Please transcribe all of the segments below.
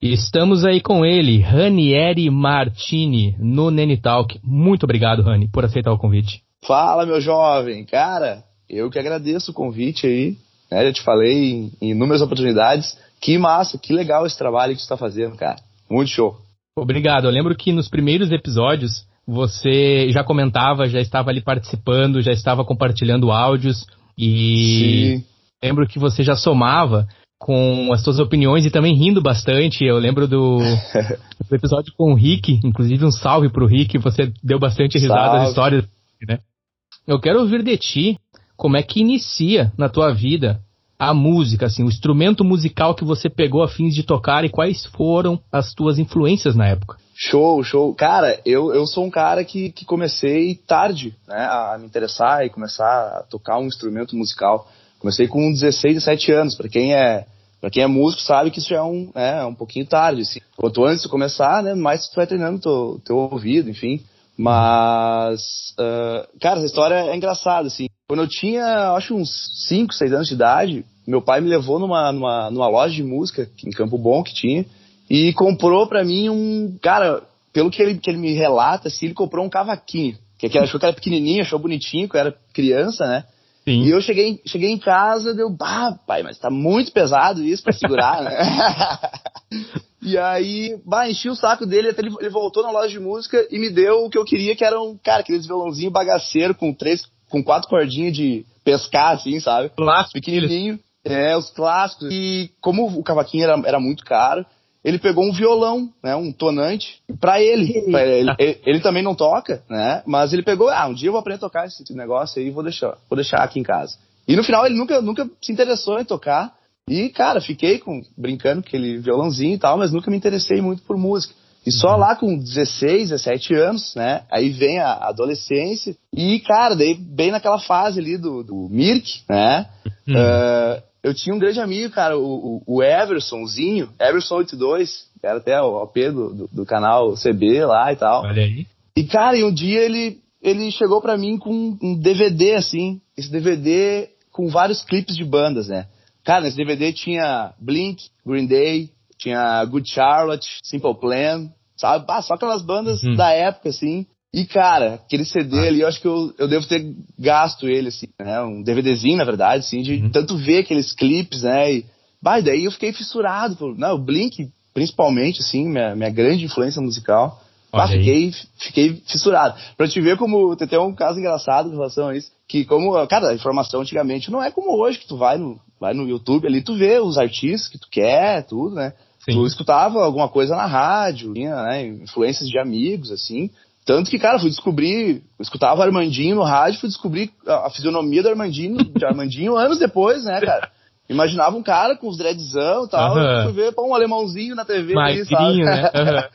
Estamos aí com ele, Ranieri Martini, no Nene Talk. Muito obrigado, Rani, por aceitar o convite. Fala, meu jovem. Cara, eu que agradeço o convite aí. Né? Já te falei em inúmeras oportunidades. Que massa, que legal esse trabalho que você está fazendo, cara. Muito show. Obrigado. Eu lembro que nos primeiros episódios você já comentava, já estava ali participando, já estava compartilhando áudios e Sim. lembro que você já somava com as suas opiniões e também rindo bastante. Eu lembro do, do episódio com o Rick, inclusive um salve pro Rick, você deu bastante risada nas histórias, né? Eu quero ouvir de ti como é que inicia na tua vida a música, assim, o instrumento musical que você pegou a fins de tocar e quais foram as tuas influências na época. Show, show. Cara, eu, eu sou um cara que, que comecei tarde, né, a me interessar e começar a tocar um instrumento musical. Comecei com 16, 17 anos. Para quem é para quem é músico sabe que isso já é um, é, um pouquinho tarde. Assim. Quanto antes de começar, né, mais tu vai treinando teu, teu ouvido, enfim. Mas, ah, cara, essa história é engraçada, assim. Quando eu tinha, acho, uns 5, 6 anos de idade, meu pai me levou numa, numa, numa loja de música em Campo Bom que tinha e comprou pra mim um. Cara, pelo que ele, que ele me relata, assim, ele comprou um cavaquinho. Que ele achou que era pequenininho, achou bonitinho, que eu era criança, né? Sim. E eu cheguei, cheguei em casa, deu, bah, pai, mas tá muito pesado isso pra segurar, né? e aí, bah, enchi o saco dele, até ele, ele voltou na loja de música e me deu o que eu queria, que era um, cara, aqueles violãozinho bagaceiro com três, com quatro cordinhas de pescar, assim, sabe? Clássico. Pequenininho. É, os clássicos. E como o cavaquinho era, era muito caro, ele pegou um violão, né, um tonante, pra ele. Pra ele, ele. ele também não toca, né, mas ele pegou, ah, um dia eu vou aprender a tocar esse negócio aí e vou deixar, vou deixar aqui em casa. E no final ele nunca, nunca se interessou em tocar. E, cara, fiquei com, brincando com aquele violãozinho e tal, mas nunca me interessei muito por música. E só lá com 16, 17 anos, né? Aí vem a adolescência. E, cara, daí bem naquela fase ali do, do Mirk, né? Hum. ah, eu tinha um grande amigo, cara, o, o Eversonzinho, Everson82, era até o OP do, do, do canal CB lá e tal. Olha aí. E, cara, e um dia ele, ele chegou pra mim com um DVD, assim. Esse DVD com vários clipes de bandas, né? Cara, nesse DVD tinha Blink, Green Day, tinha Good Charlotte, Simple Plan, sabe? Ah, só aquelas bandas Uhum. da época, assim. E, cara, aquele CD ali, eu acho que eu, eu devo ter gasto ele, assim, né? Um DVDzinho, na verdade, assim, de Uhum. tanto ver aqueles clipes, né? E, bah, daí eu fiquei fissurado. Por, não, o Blink, principalmente, assim, minha, minha grande influência musical. Olha aí. fiquei, fiquei fissurado. Pra te ver como tem até um caso engraçado em relação a isso. Que como, cara, a informação antigamente não é como hoje, que tu vai no, vai no YouTube ali, tu vê os artistas que tu quer, tudo, né? Sim. Tu escutava alguma coisa na rádio, tinha, né, influências de amigos, assim. Tanto que, cara, fui descobrir, eu escutava Armandinho no rádio, fui descobrir a, a fisionomia do Armandinho, de Armandinho anos depois, né, cara? Imaginava um cara com os dreadzão e tal, Aham. fui ver pô, um alemãozinho na TV ali, sabe? Né? Aham.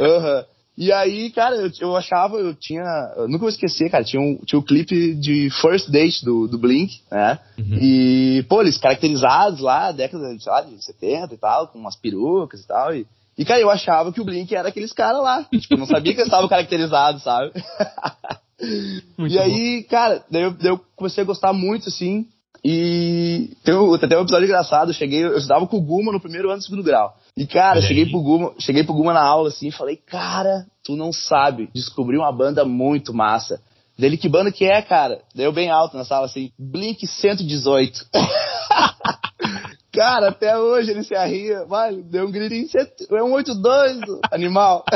Aham. E aí, cara, eu, eu achava, eu tinha. Eu nunca vou esquecer, cara, tinha um, tinha um clipe de First Date do, do Blink, né? Uhum. E, pô, eles caracterizados lá, década sei lá, de 70 e tal, com umas perucas e tal. E, e, cara, eu achava que o Blink era aqueles caras lá. Tipo, eu não sabia que eles estavam caracterizados, sabe? Muito e aí, cara, daí eu, daí eu comecei a gostar muito, assim. E tem, um- tem até um episódio engraçado. Eu cheguei, eu estudava com o Guma no primeiro ano do segundo grau. E, cara, cheguei pro, Guma, cheguei pro Guma na aula, assim, e falei, cara, tu não sabe. Descobri uma banda muito massa. Dele, que banda que é, cara? Deu bem alto na sala, assim, Blink 118. cara, até hoje ele se arria. Vai, deu um gritinho, "Cento- é um 82, animal.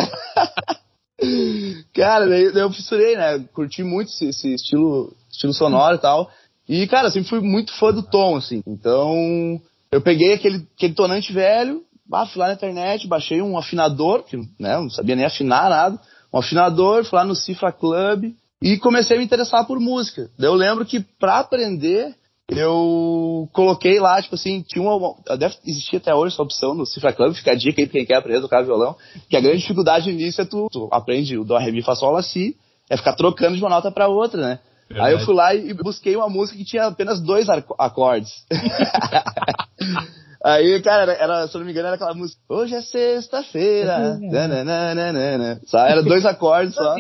Cara, daí, daí eu fissurei, né? Curti muito esse, esse estilo, estilo sonoro e tal. E, cara, eu sempre fui muito fã do tom, assim. Então, eu peguei aquele, aquele tonante velho, bah, fui lá na internet, baixei um afinador, que né, não sabia nem afinar nada. Um afinador, fui lá no Cifra Club e comecei a me interessar por música. Daí eu lembro que pra aprender, eu coloquei lá, tipo assim, tinha uma. Deve existir até hoje essa opção no Cifra Club, fica a dica aí pra quem quer aprender a tocar violão. Que a grande dificuldade no início é tu, tu aprende o Dó, Ré, Mi, Fá, Sol, Lá, Si, é ficar trocando de uma nota pra outra, né? Verdade. Aí eu fui lá e busquei uma música que tinha apenas dois acordes. Aí, cara, era, era, se eu não me engano, era aquela música. Hoje é sexta-feira. Sabe? Era dois acordes só.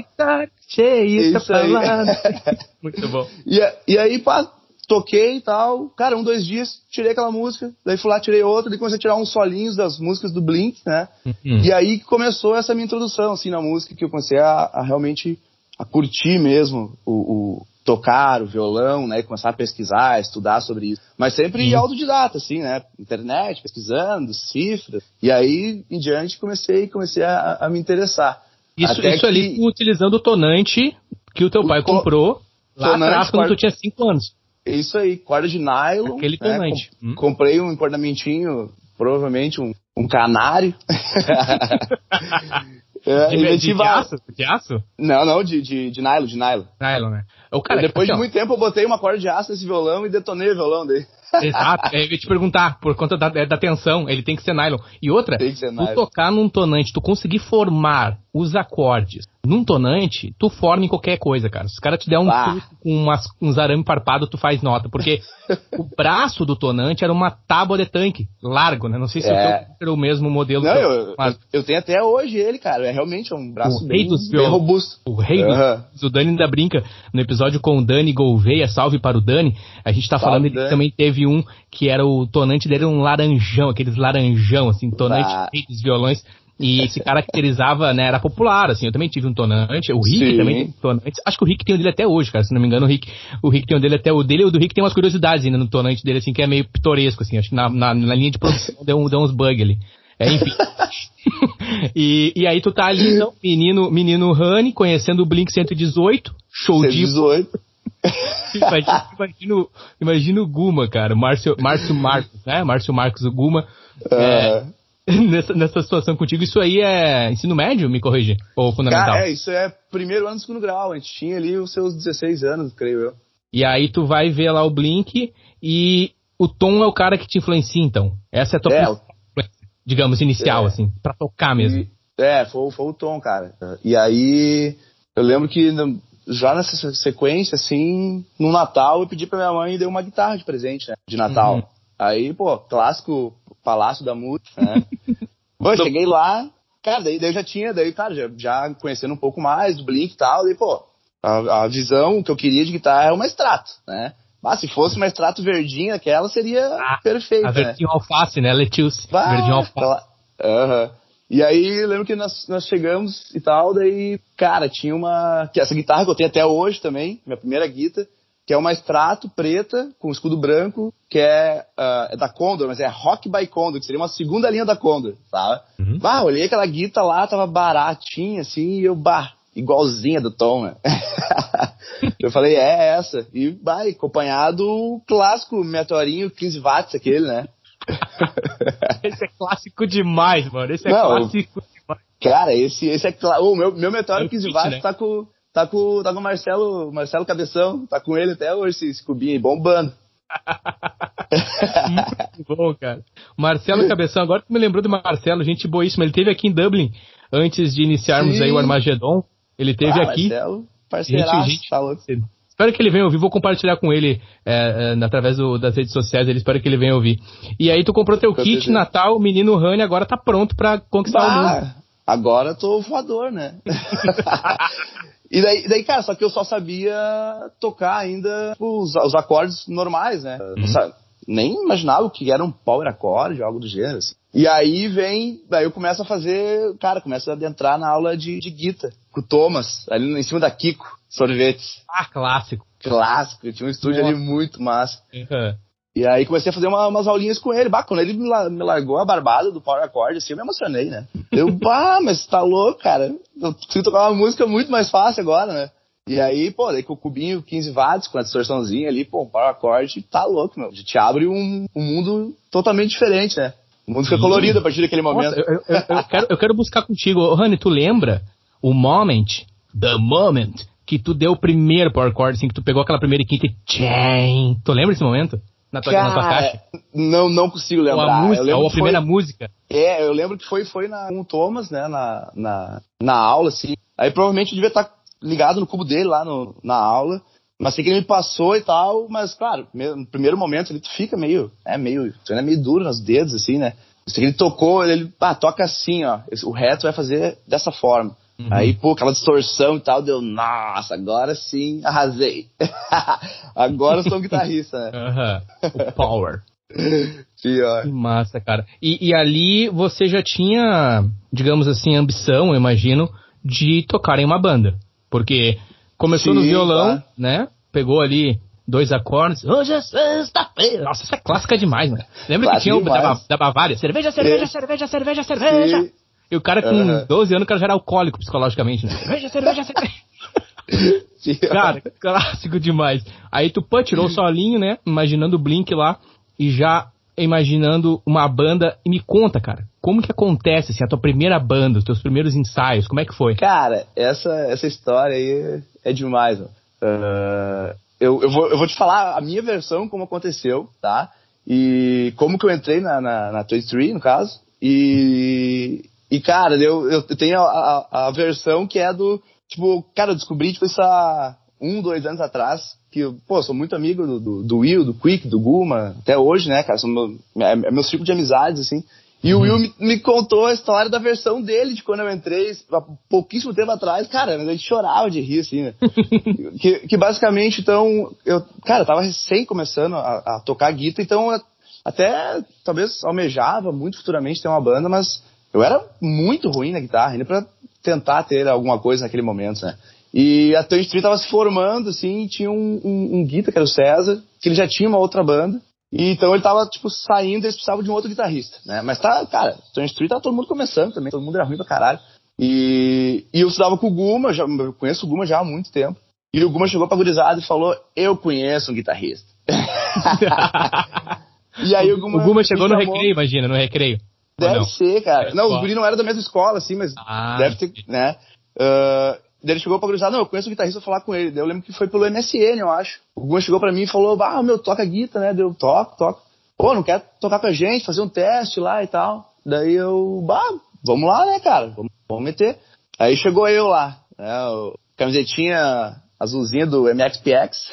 Cheio, Isso aí. Muito bom. E, e aí, pá, toquei e tal. Cara, um, dois dias, tirei aquela música. Daí fui lá, tirei outra. Daí comecei a tirar uns solinhos das músicas do Blink, né? Uhum. E aí que começou essa minha introdução, assim, na música, que eu comecei a, a realmente a curtir mesmo o, o tocar o violão, né? Começar a pesquisar, estudar sobre isso. Mas sempre Sim. autodidata, assim, né? Internet, pesquisando, cifras. E aí, em diante, comecei, comecei a, a me interessar. Isso, isso ali que- tu utilizando o tonante que o teu pai O to- comprou lá tonante, atrás quando tu tinha 5 anos. Isso aí, corda de nylon. Aquele né, tonante. com- Hum. Comprei um encordamentinho, provavelmente um, um canário. é, De, de, de aço? De aço? Não, não, de, de, de nylon, de nylon. Nylon, né? O cara, Depois assim, de ó, muito tempo eu botei uma corda de aço nesse violão e detonei o violão dele. Exato, é, eu ia te perguntar, por conta da, é, da tensão, ele tem que ser nylon. E outra, Tem que ser tu nylon. tocar num tonante, tu conseguir formar os acordes num tonante, tu forma em qualquer coisa, cara. Se os caras te der um Ah. com umas, uns arame parpado, tu faz nota. Porque o braço do tonante era uma tábua de tanque, largo, né? Não sei se É. o era o mesmo modelo. Não, teu, eu, mas eu tenho até hoje ele, cara. É realmente um braço O bem, dos bem robusto. o rei do Aham. o Dani ainda brinca no episódio com o Dani Gouveia, salve para o Dani. A gente tá Salve, falando, ele também teve um que era o tonante dele, um laranjão, aqueles laranjão, assim, tonante Ah. rei dos violões. E se caracterizava, né, era popular, assim, eu também tive um tonante, o Rick Sim. também tem um tonante, acho que o Rick tem o dele até hoje, cara, se não me engano o Rick, o Rick tem o dele até, o dele, o do Rick tem umas curiosidades ainda no tonante dele, assim, que é meio pitoresco, assim, acho que na, na, na linha de produção deu, um- deu uns bugs ali. É, enfim. e, e aí tu tá ali, então, menino, menino Honey, conhecendo o Blink 118, show de 18. imagina, imagina, o- imagina o Guma, cara, Márcio, Márcio Marcos, né? Márcio Marcos, o Guma. É, nessa, nessa situação contigo, isso aí é ensino médio, me corrige? Ou fundamental? Cara, é, isso é primeiro ano do segundo grau. A gente tinha ali os seus 16 anos, creio eu. E aí tu vai ver lá o Blink e o Tom é o cara que te influencia, então. Essa é a tua É, principal digamos, inicial, É. assim, pra tocar mesmo. E- é, foi, foi o Tom, cara. E aí, eu lembro que já nessa se- sequência, assim, no Natal, eu pedi pra minha mãe e dei uma guitarra de presente, né? De Natal. Uhum. Aí, pô, clássico Palácio da Música, né? pô, eu cheguei lá, cara, daí, daí eu já tinha, daí, cara, já, já conhecendo um pouco mais do Blink e tal, daí, pô, a, a visão que eu queria de guitarra é uma extrato, né? Mas se fosse uma extrato verdinha, aquela seria Ah, perfeita, A né? verdinho alface, né? Lettuce. Bah, Verdinho alface. Aham. E aí, lembro que nós, nós chegamos e tal, daí, cara, tinha uma. Que essa guitarra que eu tenho até hoje também, minha primeira guitarra, que é uma extrato preta com escudo branco, que é, ah, é da Condor, mas é Rock by Condor, que seria uma segunda linha da Condor, sabe? Uhum. Bah, olhei aquela guitarra lá, tava baratinha, assim, e eu, bah, igualzinha do Tom, né? eu falei, é essa. E, bah, e acompanhado o clássico meteorinho 15 watts, aquele, né? Esse é clássico demais, mano. Esse é Não, clássico demais. Cara, esse, esse é claro. O meu, meu É meteoro o 15 kit, watts né? tá com. Tá com, tá com o Marcelo, Marcelo Cabeção, tá com ele até hoje, esse, cubinho aí, bombando. Muito bom, cara. Marcelo Cabeção, agora tu me lembrou do Marcelo, gente boíssima. Ele teve aqui em Dublin, antes de iniciarmos Sim. aí o Armagedon. Ele teve ah, aqui. Marcelo, parceiraço, Gente, gente. tá louco. Espero que ele venha ouvir. Vou compartilhar com ele é, é, através do- das redes sociais. Ele espero que ele venha ouvir. E aí tu comprou teu Com kit certeza. Natal, o menino Rani agora tá pronto pra conquistar o mundo. Bah, agora eu tô voador, né? e daí, daí, cara, só que eu só sabia tocar ainda os, os acordes normais, né? Uhum. Sabe? Nem imaginava o que era um power acorde, algo do gênero. assim. E aí vem, daí eu começo a fazer, cara, começo a adentrar na aula de, de guitarra com o Thomas, ali em cima da Kiko, sorvetes. Ah, clássico. Clássico, tinha um estúdio Nossa. ali muito massa. Uhum. E aí comecei a fazer uma- umas aulinhas com ele. Bah, quando ele me, la- me largou a barbada do Power Accord, assim, eu me emocionei, né? Eu, bah, mas tá louco, cara. Eu consigo tocar uma música muito mais fácil agora, né? E aí, pô, daí com o cubinho 15 watts, com a distorçãozinha ali, pô, um Power Accord, tá louco, meu. Te abre um, um mundo totalmente diferente, né? O mundo fica Sim. colorido a partir daquele momento. Nossa, eu, eu- eu quero, eu quero buscar contigo. Ô, Rani, tu lembra o moment, the moment, que tu deu o primeiro power chord, assim, que tu pegou aquela primeira quinta e tchain. Tu lembra desse momento? Na tua, na tua caixa? Cara, não, não consigo lembrar. a Eu música, ou a foi- primeira música. É, eu lembro que foi, foi na, com o Thomas, né, na, na, na aula, assim. Aí provavelmente eu devia estar ligado no cubo dele lá no, na aula. Mas sei que ele me passou e tal, mas claro, no primeiro momento ele fica meio, é meio, é meio duro nos dedos, assim, né? Sei que ele tocou, ele, ah, toca assim, ó, o reto vai fazer dessa forma. Uhum. Aí, pô, aquela distorção e tal, deu, nossa, agora sim, arrasei. agora eu sou um guitarrista, né? Uhum. O power. Pior. Que massa, cara. E, e, ali você já tinha, digamos assim, ambição, eu imagino, de tocar em uma banda. Porque começou Sim, no violão, tá. né? Pegou ali dois acordes. Hoje é sexta-feira. Nossa, isso é clássica demais, né? Lembra que tinha o da, da, Bavária? Cerveja, cerveja, é. cerveja, cerveja, cerveja. Sim. E o cara com uhum. 12 anos, o cara já era alcoólico psicologicamente, né? Cerveja, cerveja, cerveja. cara, clássico demais. Aí tu pô, tirou o solinho, né? Imaginando o Blink lá e já imaginando uma banda. E me conta, cara, como que acontece assim, a tua primeira banda, os teus primeiros ensaios, como é que foi? Cara, essa, essa história aí é demais. Uh, eu, eu, vou, eu vou te falar a minha versão, como aconteceu, tá? E como que eu entrei na, na, na 23, no caso. E, e, cara, eu, eu tenho a, a, a, versão que é do. Tipo, cara, eu descobri, tipo, isso há um, dois anos atrás. Que, pô, sou muito amigo do, do, do Will, do Quick, do Guma, até hoje, né, cara? São meu, é, é meu de amizades, assim. E uhum. o Will me, me, contou a história da versão dele, de quando eu entrei, há pouquíssimo tempo atrás. Cara, a gente chorava de rir, assim, né? que, que basicamente, então, eu, cara, eu tava recém começando a, a tocar guitarra, então eu, até talvez almejava muito futuramente ter uma banda, mas eu era muito ruim na guitarra, ainda pra tentar ter alguma coisa naquele momento, né? E a Tony Street tava se formando, assim, e tinha um, um, um guitarra, que era o César, que ele já tinha uma outra banda. E então ele tava, tipo, saindo e eles precisavam de um outro guitarrista, né? Mas tá, cara, Tony Street tava todo mundo começando também, todo mundo era ruim pra caralho. E, e eu estudava com o Guma, já, eu conheço o Guma já há muito tempo. E o Guma chegou pra gurizada e falou, eu conheço um guitarrista. e aí o Guma... O Guma chegou no recreio, imagina, no recreio. Deve ser, cara. Não, os guri não era da mesma escola, assim, mas ah, deve ter, né? Uh, daí ele chegou pra cruzar, não, eu conheço o guitarrista, vou falar com ele. Daí eu lembro que foi pelo MSN, eu acho. O Gun chegou pra mim e falou, ah, meu, toca guitarra, né? Deu, toco, toco. Pô, não quer tocar com a gente, fazer um teste lá e tal. Daí eu, bah, vamos lá, né, cara? Vamos, vamos meter. Aí chegou eu lá, né? Camisetinha azulzinha do MXPX.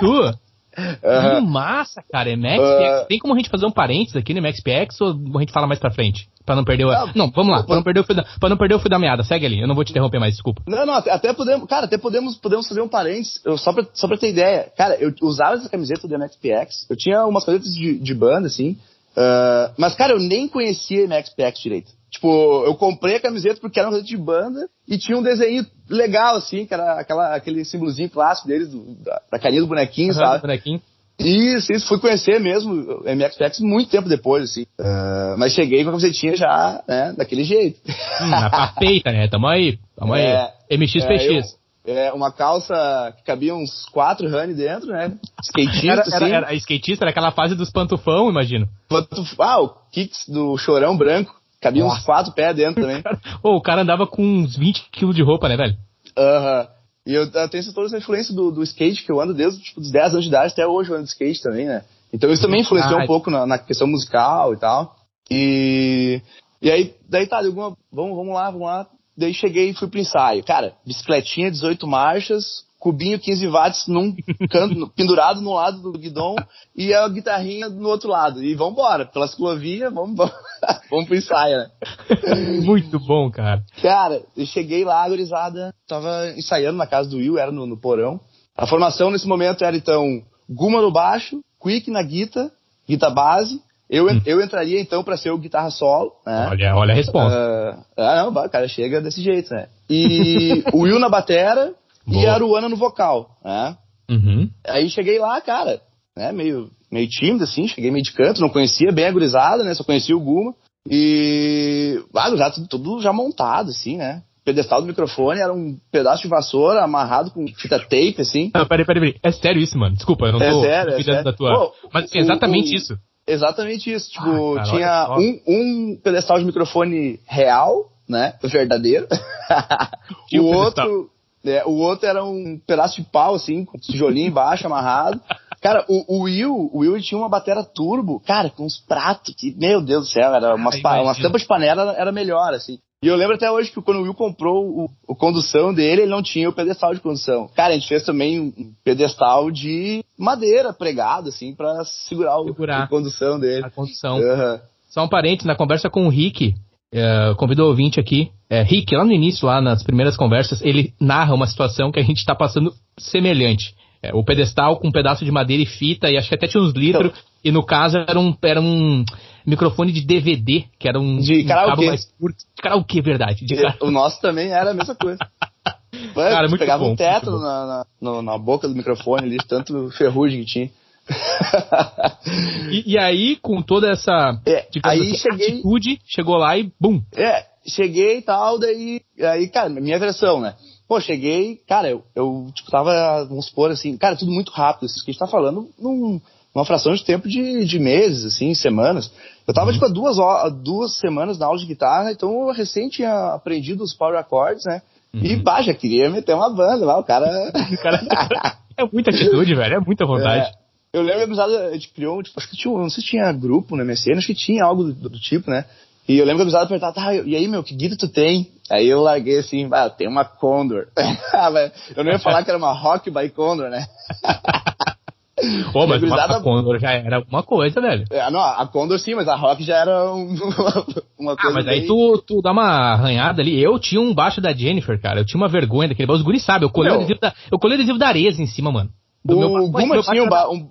Tu? Uhum. Que massa, cara. É Max Uh... Tem como a gente fazer um parênteses aqui no MaxPX ou a gente fala mais pra frente? Pra não perder o. Não, não vamos lá, pra não perder o, fio da, pra não perder o fio da meada. Segue ali, eu não vou te interromper mais, desculpa. Não, não, até, podemos. Cara, até podemos, podemos fazer um parênteses. Eu, só, pra, só pra ter ideia. Cara, eu usava essa camiseta do MXPX. Eu tinha umas camisetas de, de banda, assim. Uh, mas, cara, eu nem conhecia MXPX direito. Tipo, eu comprei a camiseta porque era uma camiseta de banda e tinha um desenho legal, assim, que era aquela, aquele símbolozinho clássico deles, do, da, da carinha do bonequinho, uhum, sabe? bonequinho. Isso, isso. Fui conhecer mesmo o MXPX muito tempo depois, assim. Uh, mas cheguei com a camisetinha já, né, daquele jeito. Hum, a feita, né? Tamo aí. Tamo é, aí. MXPX. É, é, uma calça que cabia uns quatro rani dentro, né? Skatista, era, assim. Era, era, skatista, era aquela fase dos pantufão, imagino. Pantuf... Ah, o kicks do chorão branco. Cabia Nossa. uns quatro pés dentro também. Pô, o cara andava com uns 20 quilos de roupa, né, velho? Aham. Uh -huh. E eu, eu tenho toda essa influência do, do skate, que eu ando desde tipo, os 10 anos de idade até hoje eu ando de skate também, né? Então isso também influenciou um pouco na, na, questão musical e tal. E, e aí, daí tá, alguma, vamos, vamos lá, vamos lá. Daí cheguei e fui pro ensaio. Cara, bicicletinha, 18 marchas, cubinho 15 watts num canto, pendurado no lado do guidão e a guitarrinha no outro lado. E vambora, pela ciclovia, vamos, vamos, vamos pro ensaio, né? Muito bom, cara. Cara, eu cheguei lá, agorizada, tava ensaiando na casa do Will, era no, no porão. A formação nesse momento era então Guma no baixo, Quick na guitarra, guitarra base, eu, hum. eu entraria então para ser o guitarra solo, né? Olha, olha a resposta. Uh, ah, não, o cara chega desse jeito, né? E o Will na batera, Boa. e a Aruana no vocal, né? Uhum. Aí cheguei lá, cara, né, meio, meio tímido, assim, cheguei meio de canto, não conhecia bem a gurizada, né, só conhecia o Guma. E, ah, já tudo, tudo já montado, assim, né? O pedestal do microfone era um pedaço de vassoura amarrado com fita tape, assim. Não, peraí, peraí, peraí. É sério isso, mano? Desculpa, eu não é tô sério, é sério. da tua... Pô, Mas assim, exatamente o, isso. Exatamente isso. Tipo, ah, cara, tinha um, um pedestal de microfone real, né? Verdadeiro. o outro é, o outro era um pedaço de pau, assim, com tijolinho embaixo, amarrado. Cara, o, o Will, o Will tinha uma bateria turbo, cara, com uns pratos que, meu Deus do céu, era umas, ah, umas tampas de panela era melhor, assim. E eu lembro até hoje que quando o Will comprou o, o condução dele, ele não tinha o pedestal de condução. Cara, a gente fez também um pedestal de madeira pregado, assim, para segurar, segurar, o, a condução dele. A condução. Uhum. Só um parente, na conversa com o Rick, uh, convidou o ouvinte aqui, é, Rick, lá no início, lá nas primeiras conversas, ele narra uma situação que a gente está passando semelhante. É, o pedestal com um pedaço de madeira e fita, e acho que até tinha uns litros, então, e no caso era um, era um microfone de DVD, que era um, de um cabo mais curto. De karaokê, verdade. De o nosso também era a mesma coisa. Cara, muito pegava bom, um teto na, na, na, boca do microfone ali, tanto ferrugem que tinha. E, e, aí, com toda essa é, aí assim, cheguei, atitude, chegou lá e bum. É, cheguei e tal, daí, aí, cara, minha versão, né? Pô, cheguei, cara, eu, eu tipo, tava, vamos supor assim, cara, tudo muito rápido, isso que a gente tá falando num, numa fração de tempo de, de meses, assim, semanas. Eu tava, uhum. tipo, há duas, duas semanas na aula de guitarra, então eu recém tinha aprendido os power chords, né? Uhum. E, já queria meter uma banda lá, o cara... o cara... é muita atitude, velho, é muita vontade. É. Eu lembro que a gente criou, tipo, acho que tinha, não sei se tinha grupo no MSN, acho que tinha algo do, do tipo, né? E eu lembro que a gurizada perguntava, tá, e aí, meu, que guita tu tem? Aí eu larguei assim, ah, eu tenho uma Condor. eu não ia falar que era uma Rock by Condor, né? Pô, mas a Condor já era alguma coisa, velho. É, não, a Condor sim, mas a Rock já era um, uma, ah, coisa. Ah, mas bem... aí tu, tu dá uma arranhada ali. Eu tinha um baixo da Jennifer, cara. Eu tinha uma vergonha daquele baixo. Os guris sabem, eu colei o adesivo da, eu colei adesivo da Areza em cima, mano. Do o Guma tinha um, ba... um,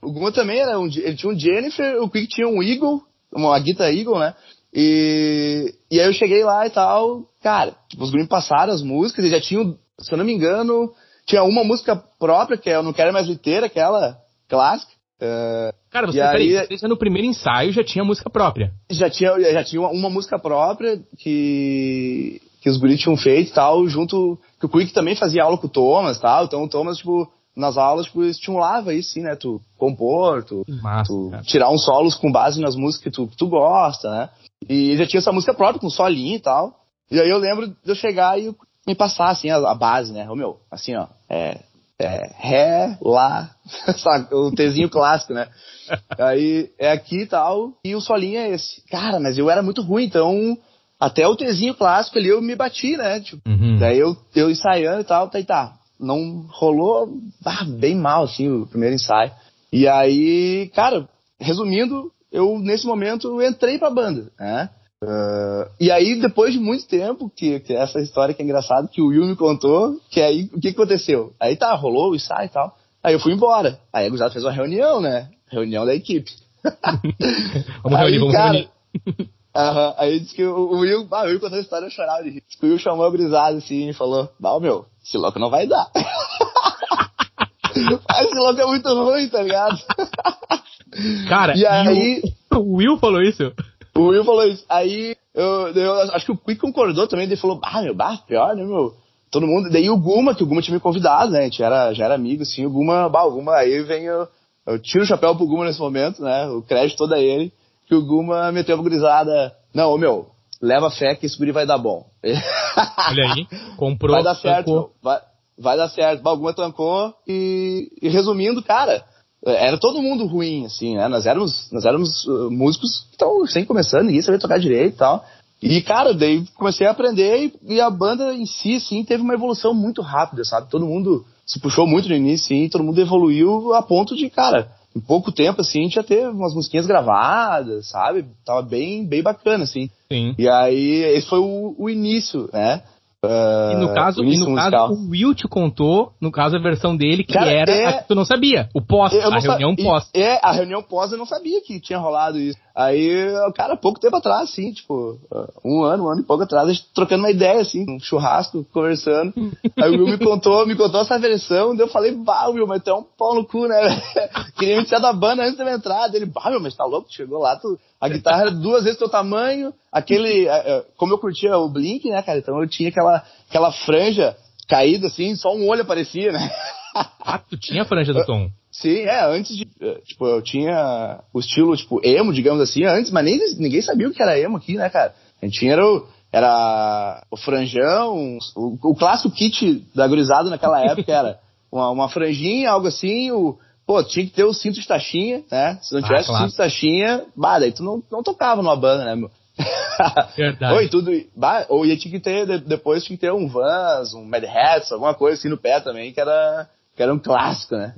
O Guma também era um. Ele tinha um Jennifer, o Quick tinha um Eagle, uma Guitar Eagle, né? E, e aí eu cheguei lá e tal, cara, tipo, os guris passaram as músicas e já tinham, se eu não me engano, tinha uma música própria, que é Eu Não Quero Mais Liteira, aquela clássica. Uh, cara, você, peraí, aí, você no primeiro ensaio já tinha música própria. Já tinha, já tinha uma, uma música própria que, que os guris tinham feito e tal, junto, que o Quick também fazia aula com o Thomas e tal, então o Thomas, tipo, nas aulas, tipo, estimulava isso, sim, né? Tu compor, tu, Massa, tu tirar uns solos com base nas músicas que tu, que tu gosta, né? E já tinha essa música própria, com solinho e tal. E aí eu lembro de eu chegar e me passar, assim, a, a base, né? O meu, assim, ó, é, é Ré, Lá, sabe? O Tzinho clássico, né? Aí é aqui e tal, e o solinho é esse. Cara, mas eu era muito ruim, então até o Tzinho clássico ali eu me bati, né? Tipo, uhum. Daí eu, eu ensaiando e tal, tá, e tá. Não rolou ah, bem mal, assim, o primeiro ensaio. E aí, cara, resumindo, eu, nesse momento, entrei pra banda, né? Uh, e aí, depois de muito tempo, que, que essa história que é engraçada, que o Will me contou, que aí, o que, aconteceu? Aí tá, rolou o ensaio e tal. Aí eu fui embora. Aí a Guzado fez uma reunião, né? Reunião da equipe. vamos aí, reunir, vamos cara, reunir. Uh aí disse que o, Will, ah, o Will contou a história eu chorava de rir. O Will chamou a Grisada assim e falou, não, meu, esse louco não vai dar. esse louco é muito ruim, tá ligado? Cara, e aí. O, o Will falou isso? O Will falou isso. Aí eu, eu acho que o Quick concordou também, ele falou, ah, meu, bah, pior, né, meu? Todo mundo. Daí o Guma, que o Guma tinha me convidado, né? A gente era, já era amigo, assim, o Guma, bah, o Guma, aí vem eu, eu tiro o chapéu pro Guma nesse momento, né? O crédito todo é ele. Que o Guma meteu a gurizada. Não, meu, leva fé que esse guri vai dar bom. Olha aí, comprou. Vai dar certo, vai, vai dar certo. O Guma tancou e, e resumindo, cara, era todo mundo ruim, assim, né? Nós éramos, nós éramos uh, músicos que estavam sem começando, ninguém sabia tocar direito e tal. E, cara, daí comecei a aprender e, e, a banda em si, assim, teve uma evolução muito rápida, sabe? Todo mundo se puxou muito no início, sim, todo mundo evoluiu a ponto de, cara, em pouco tempo, assim, a gente já teve umas musiquinhas gravadas, sabe? Tava bem, bem bacana, assim. Sim. E aí, esse foi o, o início, né? Uh, e no caso, e no caso o Will te contou, no caso, a versão dele, que Cara, era. É... A que tu não sabia. O pós, a reunião pós. É, a reunião pós eu não sabia que tinha rolado isso. Aí, cara, pouco tempo atrás, assim, tipo, um ano, um ano e pouco atrás, a gente trocando uma ideia, assim, um churrasco, conversando. Aí o Will me contou, me contou essa versão, daí eu falei, bah, Will, mas tu é um pau no cu, né? Queria me tirar da banda antes da minha entrada. Ele, bah, meu, mas tá louco, chegou lá, tu, a guitarra era duas vezes teu tamanho, aquele, como eu curtia o Blink, né, cara, então eu tinha aquela, aquela franja caída, assim, só um olho aparecia, né? ah, tu tinha a franja do tom? Sim, é, antes de. Eh, tipo, eu tinha o estilo, tipo, emo, digamos assim, antes, mas nem, ninguém sabia o que era emo aqui, né, cara? A gente tinha era o, era o franjão, o, o clássico kit da gurizada naquela época era uma, uma franjinha, algo assim, o. Pô, tinha que ter o cinto de taxinha, né? Se não ah, tivesse ah, claro. cinto de taxinha, bah, daí tu não, não tocava numa banda, né, meu? Verdade. Oi, tudo. Bah, ou ia tinha que ter, depois tinha que ter um Vans, um Mad Hats, alguma coisa assim no pé também, que era, que era um clássico, né?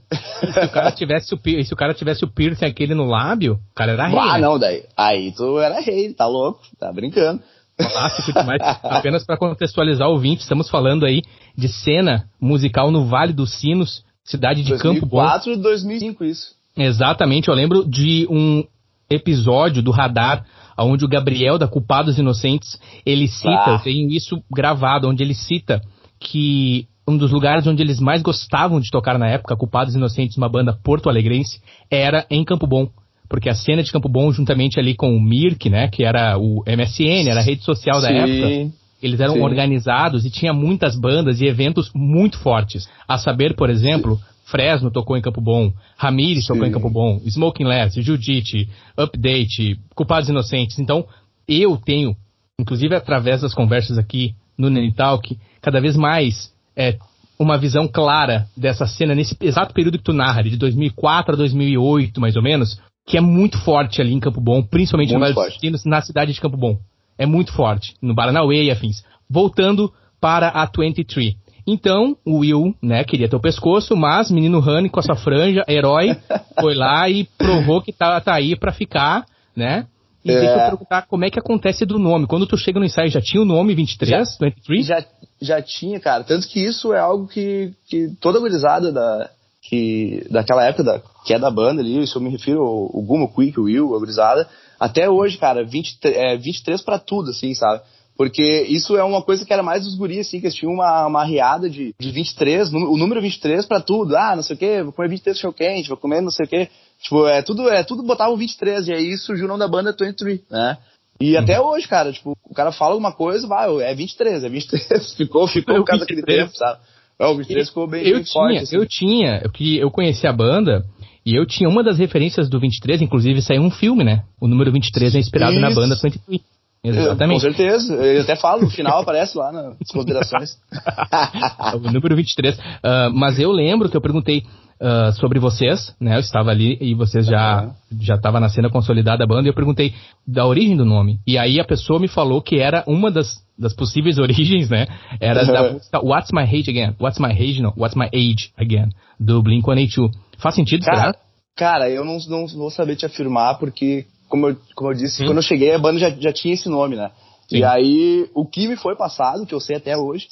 se o cara tivesse o, se o, cara tivesse o piercing aquele no lábio, o cara era rei. Ah, né? não, daí. Aí tu era rei, tá louco, tá brincando. Clássico demais. Apenas para contextualizar o ouvinte, estamos falando aí de cena musical no Vale dos Sinos, cidade de 2004 Campo Bom. 2004 e 2005 isso. Exatamente, eu lembro de um episódio do Radar, onde o Gabriel da Culpados Inocentes, ele cita, ah. eu tenho isso gravado, onde ele cita que um dos lugares onde eles mais gostavam de tocar na época, Culpados Inocentes, uma banda porto-alegrense, era em Campo Bom. Porque a cena de Campo Bom, juntamente ali com o Mirk, né, que era o MSN, era a rede social da Sim. época, eles eram Sim. organizados e tinha muitas bandas e eventos muito fortes. A saber, por exemplo, Fresno tocou em Campo Bom, Ramires tocou em Campo Bom, Smoking Less, Judite, Update, Culpados Inocentes. Então, eu tenho, inclusive através das conversas aqui no Nenitalk, cada vez mais é, uma visão clara dessa cena nesse exato período que tu narra, de 2004 a 2008, mais ou menos, que é muito forte ali em Campo Bom, principalmente Muito no Vale dos forte. Sinos, na cidade de Campo Bom. É muito forte, no Baranauê e afins. Voltando para a 23. Então, o Will, né, queria ter o pescoço, mas menino Honey com a sua franja, herói, foi lá e provou que tá, tá aí pra ficar, né? E É. deixa eu perguntar como é que acontece do nome. Quando tu chega no ensaio, já tinha o nome 23, 23? Já, já tinha, cara. Tanto que isso é algo que, que toda gurizada da, que, daquela época, da, que é da banda ali, isso eu me refiro ao, ao Gumo, o Quick, o Will, a gurizada, até hoje, cara, 20, é, 23 pra tudo, assim, sabe? Porque isso é uma coisa que era mais dos guris, assim, que eles tinham uma, uma riada de, de 23, nú- o número 23 pra tudo. Ah, não sei o quê, vou comer 23 show quente, vou comer não sei o quê. Tipo, é tudo, é tudo botava o 23, e aí surgiu o nome da banda 23, né? E até hoje, cara, tipo, o cara fala alguma coisa, vai, é 23, é 23. Ficou, ficou por causa daquele 23. tempo, sabe? É, o 23 ficou bem, eu bem tinha, forte, assim. eu tinha, eu, que eu conheci a banda e eu tinha uma das referências do 23, inclusive saiu um filme, né? O número 23 é inspirado na Isso. banda 23. Com Exatamente. certeza. Ele até fala, no final aparece lá nas considerações. o número 23. Ah, mas eu lembro que eu perguntei ah, sobre vocês, né? Eu estava ali e vocês já Aham. já estava na cena consolidada da banda e eu perguntei da origem do nome. E aí a pessoa me falou que era uma das, das possíveis origens, né? Era da Aham. música What's My Age Again? What's My Age? Não, What's My Age Again? Do Blink-182. Faz sentido, Cara, será? cara, eu não, não vou saber te afirmar, porque, como eu, como eu disse, Hum. quando eu cheguei, a banda já, já tinha esse nome, né? Sim. E aí, o que me foi passado, que eu sei até hoje,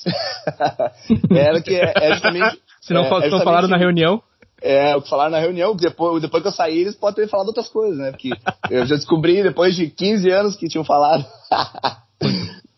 era que é, é justamente. Se não, é, é justamente- falaram na reunião. É, o que falaram na reunião, depois, depois que eu saí, eles podem ter falado outras coisas, né? Porque eu já descobri depois de 15 anos que tinham falado.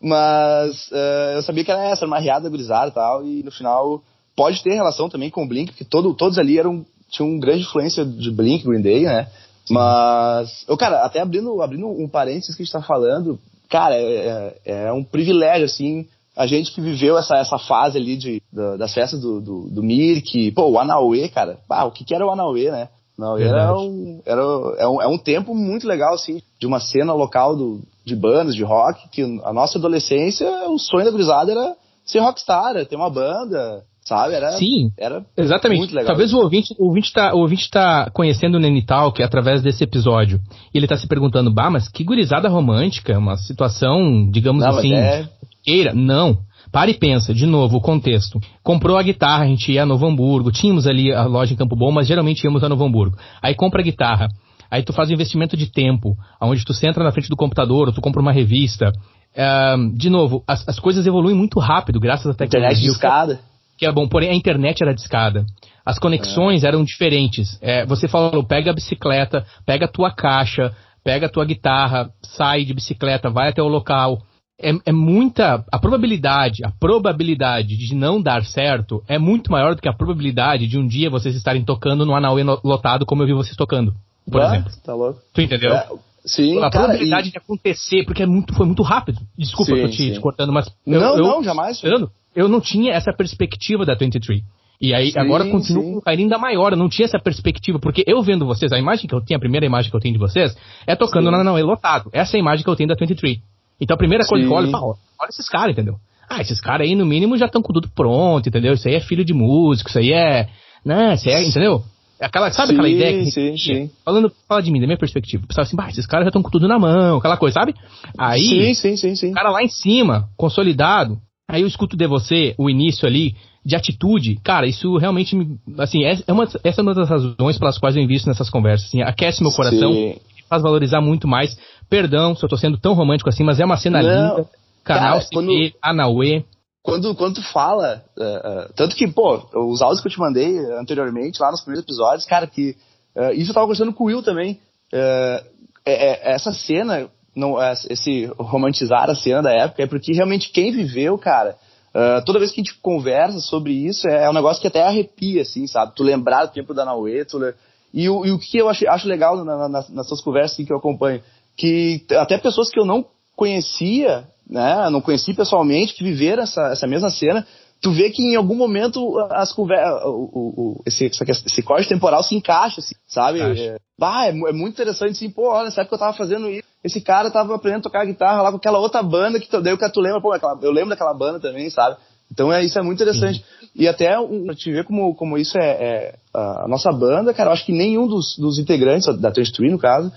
Mas eh, eu sabia que era essa, era uma riada gurizada e tal, e no final pode ter relação também com o Blink, porque todo, todos ali eram, tinham uma grande influência de Blink, Green Day, né? Mas, eu, cara, até abrindo, abrindo um parênteses que a gente tá falando, cara, é, é um privilégio, assim, a gente que viveu essa, essa fase ali de, da- das festas do, do, do Mirk, pô, o Anauê, cara, pá, o que que era o Anauê, né? Não, era um, era, é, um, é um tempo muito legal, assim, de uma cena local do, de bandas, de rock, que a nossa adolescência, o sonho da gurizada era ser rockstar, era ter uma banda, sabe? Era, Sim. era Exatamente. muito legal. Talvez o ouvinte, o ouvinte tá, o ouvinte tá conhecendo o Nenital, que é através desse episódio. E ele tá se perguntando, bah, mas que gurizada romântica, uma situação, digamos Não, assim, é- queira. Não. Para e pensa, de novo, o contexto. Comprou a guitarra, a gente ia a Novo Hamburgo, tínhamos ali a loja em Campo Bom, mas geralmente íamos a Novo Hamburgo. Aí compra a guitarra, aí tu faz um investimento de tempo, onde tu senta na frente do computador, ou tu compra uma revista. Ahn, de novo, as, as coisas evoluem muito rápido, graças à tecnologia. internet de escada. Que é bom, porém a internet era discada. As conexões eram diferentes. É, você falou, pega a bicicleta, pega a tua caixa, pega a tua guitarra, sai de bicicleta, vai até o local. É, é muita. A probabilidade, a probabilidade de não dar certo é muito maior do que a probabilidade de um dia vocês estarem tocando no Anauê lotado, como eu vi vocês tocando, por Ah, exemplo. Tá louco. Tu entendeu? É, sim, a cara, probabilidade e- de acontecer, porque é muito, foi muito rápido. Desculpa Sim, eu tô te, te cortando, mas. Não, eu, eu- não, jamais. eu, eu não tinha essa perspectiva da 23. E aí, Sim, agora continuo sim. com um carinho ainda maior. Eu não tinha essa perspectiva, porque eu vendo vocês, a imagem que eu tenho, a primeira imagem que eu tenho de vocês, é tocando Sim. na Não, é lotado. Essa é a imagem que eu tenho da 23. Então a primeira coisa que eu olho, Sim. olha, olha esses caras, entendeu? Ah, esses caras aí, no mínimo, já estão com tudo pronto, entendeu? Isso aí é filho de músico, isso aí é. Né, isso aí é, entendeu? Aquela, sabe Sim, aquela ideia que sim, sim. falando fala de mim, da minha perspectiva, pensava assim, bah, esses caras já estão com tudo na mão, aquela coisa, sabe? Aí, Sim, sim, sim, sim. o cara lá em cima, consolidado, aí eu escuto de você o início ali de atitude, cara, isso realmente me, assim, é, é uma, essa é uma das razões pelas quais eu invisto nessas conversas, assim, aquece meu coração, Sim. faz valorizar muito mais. Perdão se eu tô sendo tão romântico assim, mas é uma cena Não, linda. Canal cara, CP, quando- Anauê. quando, quando tu fala, eh, eh, tanto que, pô, os áudios que eu te mandei anteriormente, lá nos primeiros episódios, cara, que eh, isso eu tava conversando com o Will também. é- é- essa cena, não, é- esse romantizar a cena da época, é porque realmente quem viveu, cara, eh, toda vez que a gente conversa sobre isso, é, um negócio que até arrepia, assim, sabe? Tu lembrar do tempo da Nauê, tu le- e, o, e o que eu acho, acho legal na- na- suas conversas assim, que eu acompanho, que até pessoas que eu não conhecia, né, não conheci pessoalmente, que viveram essa, essa mesma cena, tu vê que em algum momento as conversas, o, o, o- esse, esse corte temporal se encaixa, assim, sabe? É, bah, é, é muito interessante, assim, pô, olha, nessa época eu tava fazendo isso, esse cara tava aprendendo a tocar guitarra lá com aquela outra banda que tu- daí o que tu lembra, pô, aquela- eu lembro daquela banda também, sabe? Então é, isso é muito interessante. E até pra te ver como, como isso é, é a nossa banda, cara, eu acho que nenhum dos, dos integrantes, da 23 no caso,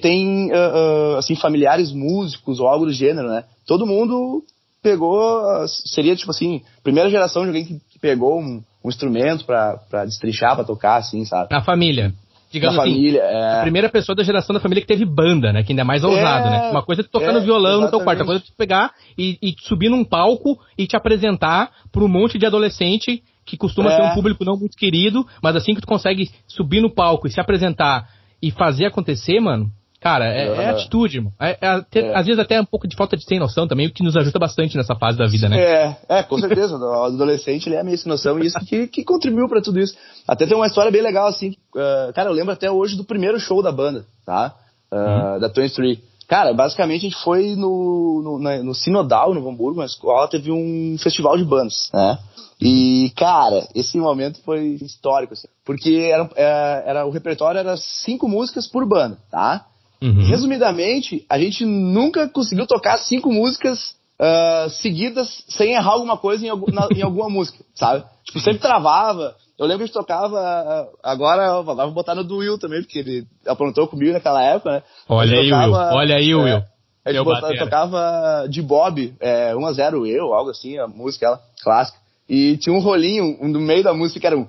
tem, ah, ah, assim, familiares músicos ou algo do gênero, né? Todo mundo pegou, seria tipo assim, primeira geração de alguém que, que pegou um, um instrumento pra, pra destrinchar, pra tocar, assim, sabe? Na família. Digamos Na assim, família, a é. primeira pessoa da geração da família que teve banda, né? Que ainda é mais ousado, É, né? Uma coisa é tu tocar é, no violão no teu quarto, outra exatamente. coisa é tu pegar e, e subir num palco e te apresentar pra um monte de adolescente que costuma É. ser um público não muito querido, mas assim que tu consegue subir no palco e se apresentar e fazer acontecer, mano, cara, é, é atitude, irmão. É, é até- É. Às vezes até um pouco de falta de sem noção também, o que nos ajuda bastante nessa fase da vida, né? É, é, com certeza. o adolescente ele é meio sem noção e isso que, que contribuiu pra tudo isso. Até tem uma história bem legal, assim. ah, cara, eu lembro até hoje do primeiro show da banda, tá? Ah, Da 23. Cara, basicamente a gente foi no, no, na- no Sinodal, no Hamburgo, uma escola, teve um festival de bandas, né? E, cara, esse momento foi histórico, assim. Porque era, é, era, o repertório era cinco músicas por banda, tá? Uhum. Resumidamente, a gente nunca conseguiu tocar cinco músicas ah, seguidas sem errar alguma coisa em, algum- na- em alguma música, sabe? Tipo, sempre travava. Eu lembro que a gente tocava. ah, Agora, vou botar no do Will também, porque ele aprontou comigo naquela época, né? Olha aí, gente Will. tocava- Olha aí, é, Will. A gente Meu bota- batera. tocava de Bob, é, 1x0 eu, algo assim, a música ela, clássica. E tinha um rolinho um, no meio da música que era um.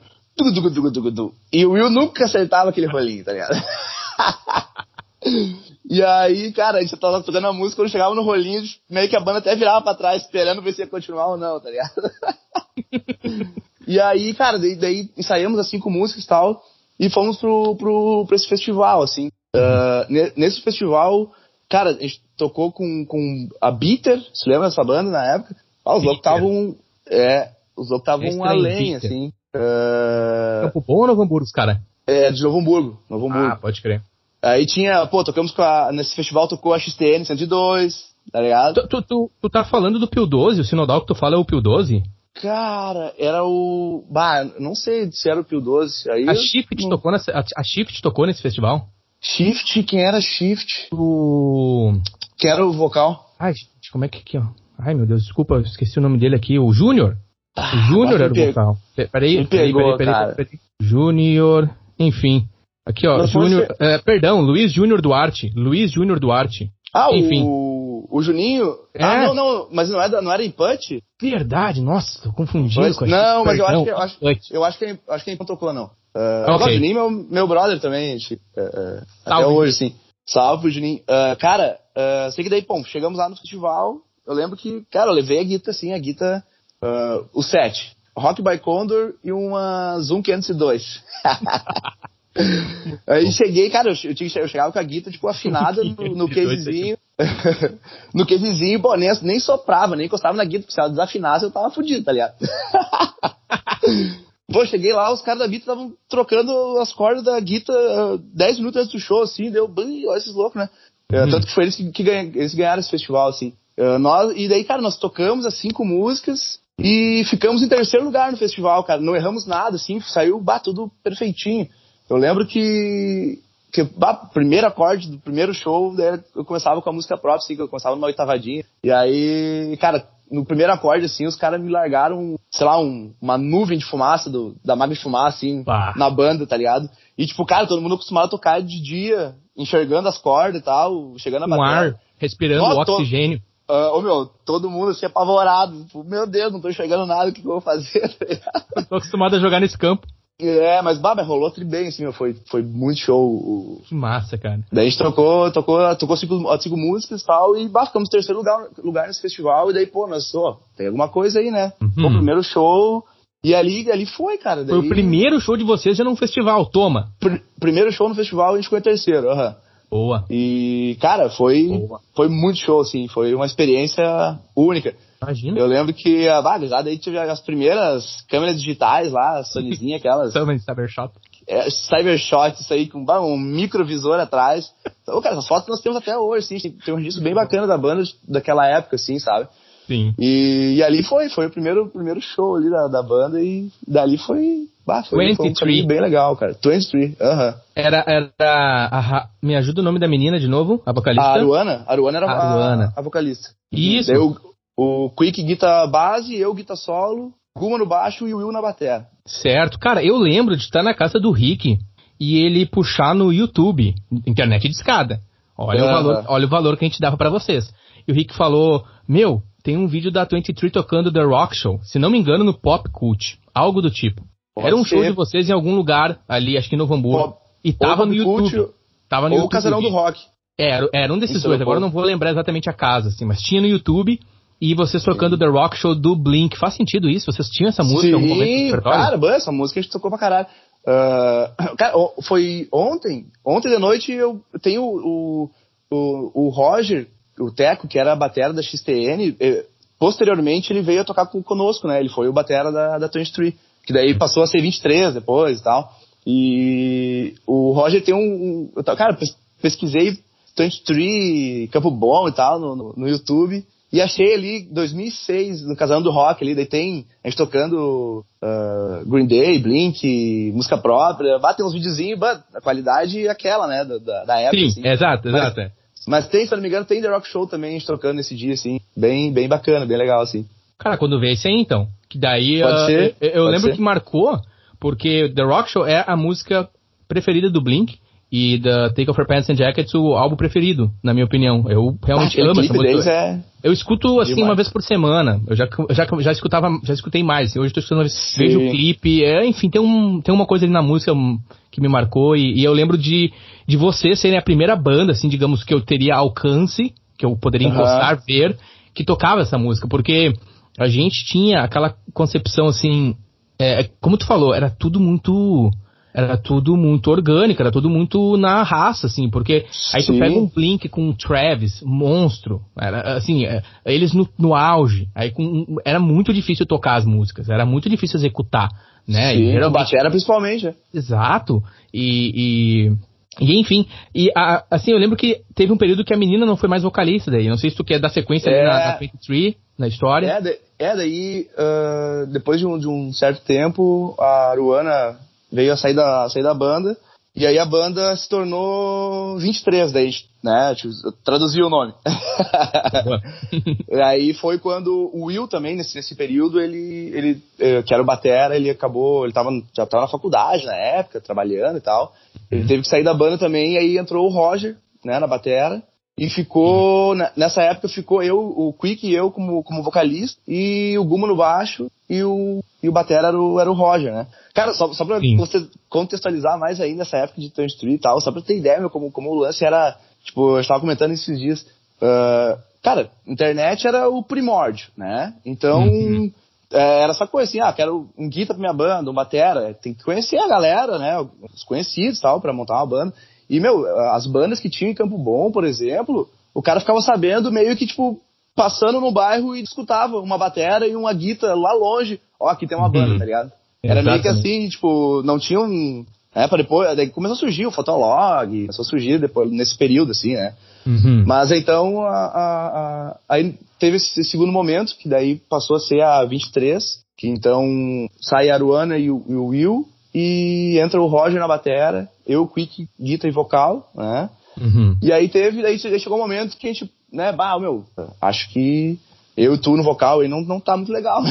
E o Will nunca acertava aquele rolinho, tá ligado? E aí, cara, a gente tava tocando a música, quando chegava no rolinho, meio que a banda até virava pra trás, esperando ver se ia continuar ou não, tá ligado? e aí, cara, daí, daí ensaiamos as cinco músicas e tal, e fomos pro, pro, pra esse festival, assim. Ah, ne- nesse festival, cara, a gente tocou com, com a Bitter, se lembra dessa banda na época? Ah, os loucos estavam. É, os loucos estavam além, Bitter. assim. Ah, Campo Bom ou Novo Hamburgo, os cara? é, de Novo Hamburgo, Novo Hamburgo. Ah, pode crer. Aí tinha, pô, tocamos com a, nesse festival tocou a XTN 102, tá ligado? Tu, tu, tu, tu tá falando do Pio 12, o sinodal que tu fala é o Pio 12? Cara, era o. Bah, não sei se era o Pio 12. Aí A Shift não- tocou nessa, a, a Shift tocou nesse festival? Shift, quem era Shift? O. Quem era o vocal? Ai, gente, como é que aqui, ó? Ai, meu Deus, desculpa, eu esqueci o nome dele aqui. O Júnior? O Júnior agora era o vocal. Pe- Peraí, peraí, peraí, peraí. Júnior, enfim. Aqui, ó, Júnior. ser- é, perdão, Luiz Júnior Duarte. Luiz Júnior Duarte. Ah, Enfim. o. O Juninho? É. Ah, não, não, mas não era, não era em Punch? Verdade, nossa, tô confundindo Punch? com a Não, mas eu acho que eu acho, eu acho que acho que não tocou, não. Uh, Ok. O Juninho é meu, brother também, gente, é, é, até hoje, sim. Salve Juninho. Ah, cara, ah, sei que daí, bom, chegamos lá no festival, eu lembro que, cara, eu levei a guita, assim, a guita, ah, o set. Rock by Condor e uma Zoom 502. Aí cheguei, cara, eu, eu, tinha, eu chegava com a guita, tipo, afinada no, no 502 casezinho. no casezinho, pô, nem, nem soprava, nem encostava na guita, porque se ela desafinasse eu tava fudido, tá ligado? Pô, cheguei lá, os caras da Guita estavam trocando as cordas da Guita ah, 10 minutos antes do show, assim, deu, "Bem, olha esses loucos, né? É, Uhum. tanto que foi eles que, que ganha- eles ganharam esse festival, assim. Ah, nós, e daí, cara, nós tocamos as cinco músicas e ficamos em terceiro lugar no festival, cara. Não erramos nada, assim, saiu bah, tudo perfeitinho. Eu lembro que, que, bah, primeiro acorde do primeiro show, eu começava com a música própria, assim, que eu começava numa oitavadinha. E aí, cara, no primeiro acorde, assim, os caras me largaram, sei lá, um, uma nuvem de fumaça, do, da máquina de fumaça, assim, bah. na banda, tá ligado? E, tipo, cara, todo mundo acostumado a tocar de dia, enxergando as cordas e tal, chegando a bater. Um ar, respirando o oxigênio. Uh, ô meu, todo mundo assim apavorado. Tipo, meu Deus, não tô enxergando nada, o que, que eu vou fazer? Tá tô acostumado a jogar nesse campo. É, mas bah, rolou tri bem, assim, foi, foi muito show. Que massa, cara. Daí a gente tocou, tocou, tocou cinco, cinco músicas e tal, e bah, ficamos em terceiro lugar, lugar nesse festival, e daí, pô, nós, ó, tem alguma coisa aí, né? Uhum. Foi o primeiro show, e ali, ali foi, cara. Daí... Foi o primeiro show de vocês já num festival, toma. Pr primeiro show no festival, a gente ficou em terceiro, aham. Uhum. Boa. E, cara, foi, Boa. foi muito show, assim, foi uma experiência única. Imagina. Eu lembro que a ah, daí tive as primeiras câmeras digitais lá, a Sonyzinha, aquelas. Também Cybershot. É, Cybershot, isso aí, com um microvisor atrás. Então, cara, essas fotos nós temos até hoje, assim, tem um registro bem bacana da banda daquela época, assim, sabe? Sim. E, e ali foi, foi o primeiro, primeiro show ali da, da banda e dali foi. Bah, foi, foi um bem legal, cara. 23, aham. Uh -huh. Era, era a, me ajuda o nome da menina de novo, a vocalista? A Aruana. A Aruana era a, Aruana. a, a vocalista. Isso. Daí o Quick guitarra base, eu guitarra solo, Guma no baixo e o Will na bateria. Certo. Cara, eu lembro de estar na casa do Rick e ele puxar no YouTube, internet de escada. Olha, -huh. o, valor, olha o valor que a gente dava para vocês. E o Rick falou, meu, tem um vídeo da 23 tocando The Rock Show, se não me engano no Pop Cult, algo do tipo. Pode Era um ser. show de vocês em algum lugar ali, acho que em Novo Hamburgo. Pop, e tava no YouTube. Cult, tava no ou YouTube. Casarão do Rock. Era, era um desses Isso dois, agora eu não vou lembrar exatamente a casa, assim, mas tinha no YouTube e vocês tocando The Rock Show do Blink. Faz sentido isso? Vocês tinham essa música em algum momento cara, essa música a gente tocou pra caralho. Uh, cara, foi ontem, ontem de noite eu tenho o, o, o Roger, o Teco, que era a batera da XTN, eh, posteriormente ele veio a tocar conosco, né? Ele foi o batera da, da 23, que daí passou a ser 23 depois e tal. E o Roger tem um. um cara, pesquisei 23 Campo Bom e tal no, no, no YouTube. E achei ali 2006, no Casal do Rock ali, daí tem a gente tocando uh, Green Day, Blink, música própria, bate uns videozinhos, a qualidade é aquela, né, da, da época. Sim, assim. exato, exato. Mas, mas, tem, se não me engano, tem The Rock Show também, a gente tocando nesse dia, assim, bem, bem bacana, bem legal, assim. Cara, quando vê esse aí, então, que daí Pode uh, ser, eu, eu lembro ser. que marcou, porque The Rock Show é a música preferida do Blink, e da Take Off Your Pants and Jackets o álbum preferido, na minha opinião. Eu realmente ah, amo essa música. É... Eu escuto assim Demais. uma vez por semana. Eu já, já, já escutava, já escutei mais. Hoje estou escutando uma vez. Vejo o clipe. É, enfim, tem, um, tem uma coisa ali na música que me marcou. E, e, eu lembro de, de você serem a primeira banda, assim, digamos, que eu teria alcance, que eu poderia encostar, ver, que tocava essa música. Porque a gente tinha aquela concepção assim. É, como tu falou, era tudo muito era tudo muito orgânico, era tudo muito na raça, assim, porque aí tu pega um Blink com um Travis, monstro, era assim, é, eles no, no auge, aí com, era muito difícil tocar as músicas, era muito difícil executar, né? Sim, e, geralmente, principalmente. É. Exato, e, e, e enfim, e a, assim, eu lembro que teve um período que a menina não foi mais vocalista daí, não sei se tu quer dar sequência é... ali na, na 23, na história. É, é daí, uh, depois de um, de um certo tempo, a Aruana veio a sair da, a sair da banda. E aí a banda se tornou 23 daí, né? Tipo, traduzi o nome. aí foi quando o Will também, nesse, nesse período, ele, ele, eh, que era o batera, ele acabou, ele tava, já estava na faculdade na época, trabalhando e tal. Ele teve que sair da banda também, e aí entrou o Roger, né, na batera. E ficou, nessa época ficou eu, o Quick e eu como, como vocalista, e o Guma no baixo, e o, e o batera era o, era o Roger, né? Cara, só, só pra Sim. você contextualizar mais ainda essa época de Turn Street e tal, só pra ter ideia, meu, como, como o lance era, tipo, eu estava comentando esses dias, uh, cara, internet era o primórdio, né? Então, uhum. é, era essa coisa assim, ah, quero um guitar pra minha banda, um batera, tem que conhecer a galera, né? Os conhecidos tal, pra montar uma banda. E, meu, as bandas que tinham em Campo Bom, por exemplo, o cara ficava sabendo meio que, tipo, passando no bairro e escutava uma batera e uma guitarra lá longe. Ó, aqui tem uma banda, uhum. tá ligado? Era meio que assim, tipo, não tinha um. É, pra depois. Daí começou a surgir o Fotolog, começou a surgir depois, nesse período, assim, né? Uhum. Mas então, a, a, a, aí teve esse segundo momento, que daí passou a ser a 23, que então sai a Aruana e o, e o Will, e entra o Roger na batera, eu, Quick, guitarra e vocal, né? Uhum. E aí teve, daí chegou um momento que a gente, né, bah, meu, acho que eu e tu no vocal aí não, não tá muito legal.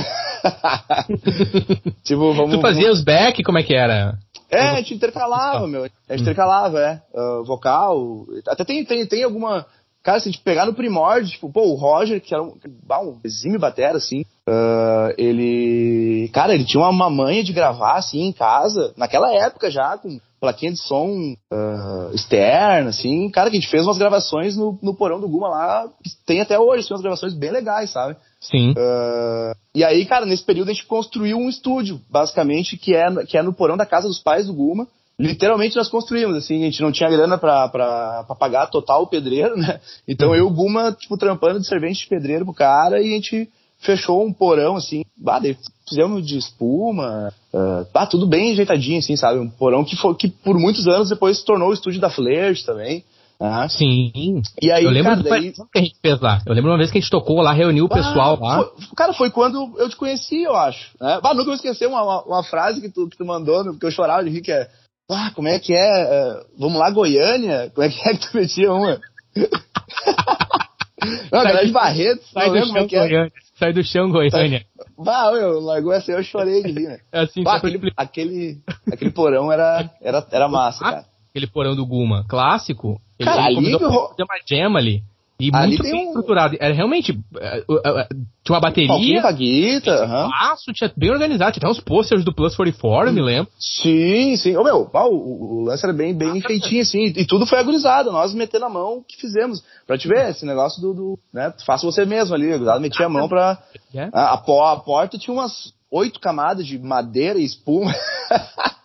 tipo, vamos. Tu fazia vamos... os back, como é que era? É, a gente intercalava, meu. A gente hum. intercalava, é. Uh, vocal. Até tem, tem, tem alguma. Cara, se a gente pegar no primórdio, tipo, pô, o Roger, que era um, um exímio batera, assim, uh, ele. Cara, ele tinha uma manha de gravar, assim, em casa, naquela época já, com plaquinha de som uh, externa, assim. Cara, que a gente fez umas gravações no, no porão do Guma lá, que tem até hoje, assim, umas gravações bem legais, sabe? Sim. Uh, e aí, cara, nesse período a gente construiu um estúdio, basicamente, que é, que é no porão da casa dos pais do Guma. Literalmente nós construímos, assim, a gente não tinha grana pra, pra, pra pagar total o pedreiro, né? Então uhum. eu e o Guma, tipo, trampando de servente de pedreiro pro cara e a gente fechou um porão, assim, bah, fizemos de espuma, uh, ah, tudo bem ajeitadinho, assim, sabe? Um porão que, foi, que por muitos anos depois se tornou o estúdio da Flirt também. Ah, sim. E aí, eu lembro cara, daí... que a gente fez lá. Eu lembro uma vez que a gente tocou lá, reuniu o ah, pessoal lá. Foi, cara, foi quando eu te conheci, eu acho. Né? Bah, nunca vou esquecer uma, uma, uma, frase que tu, que tu mandou, porque eu chorava de rir, que é ah, como é que é? Uh, vamos lá, Goiânia? Como é que é que tu metia uma? não, galera de Barreto, sai do chão, é, é. Goiânia. Sai do chão, Goiânia. Bah, eu largou essa eu chorei de rir, né? É assim, bah, aquele, aquele, aquele porão era, era, era massa, cara. Aquele porão do Guma clássico, Cara, ele, ali... Fazer uma jam ali. E ali muito bem um... estruturado. Era realmente. É, tinha uma bateria. Um guitarra. Espaço, uhum. tinha bem organizado. Tinha até uns posters do Plus 44, hum. me lembro. Sim, sim. Ô, meu, o, o lance era bem, bem ah, feitinho, assim. E tudo foi agorizado. Nós metendo a mão que fizemos. Pra te ver, esse negócio do. do né, faça você mesmo ali. Agorizado, metia a mão pra. Yeah. A, a, a porta tinha umas oito camadas de madeira e espuma.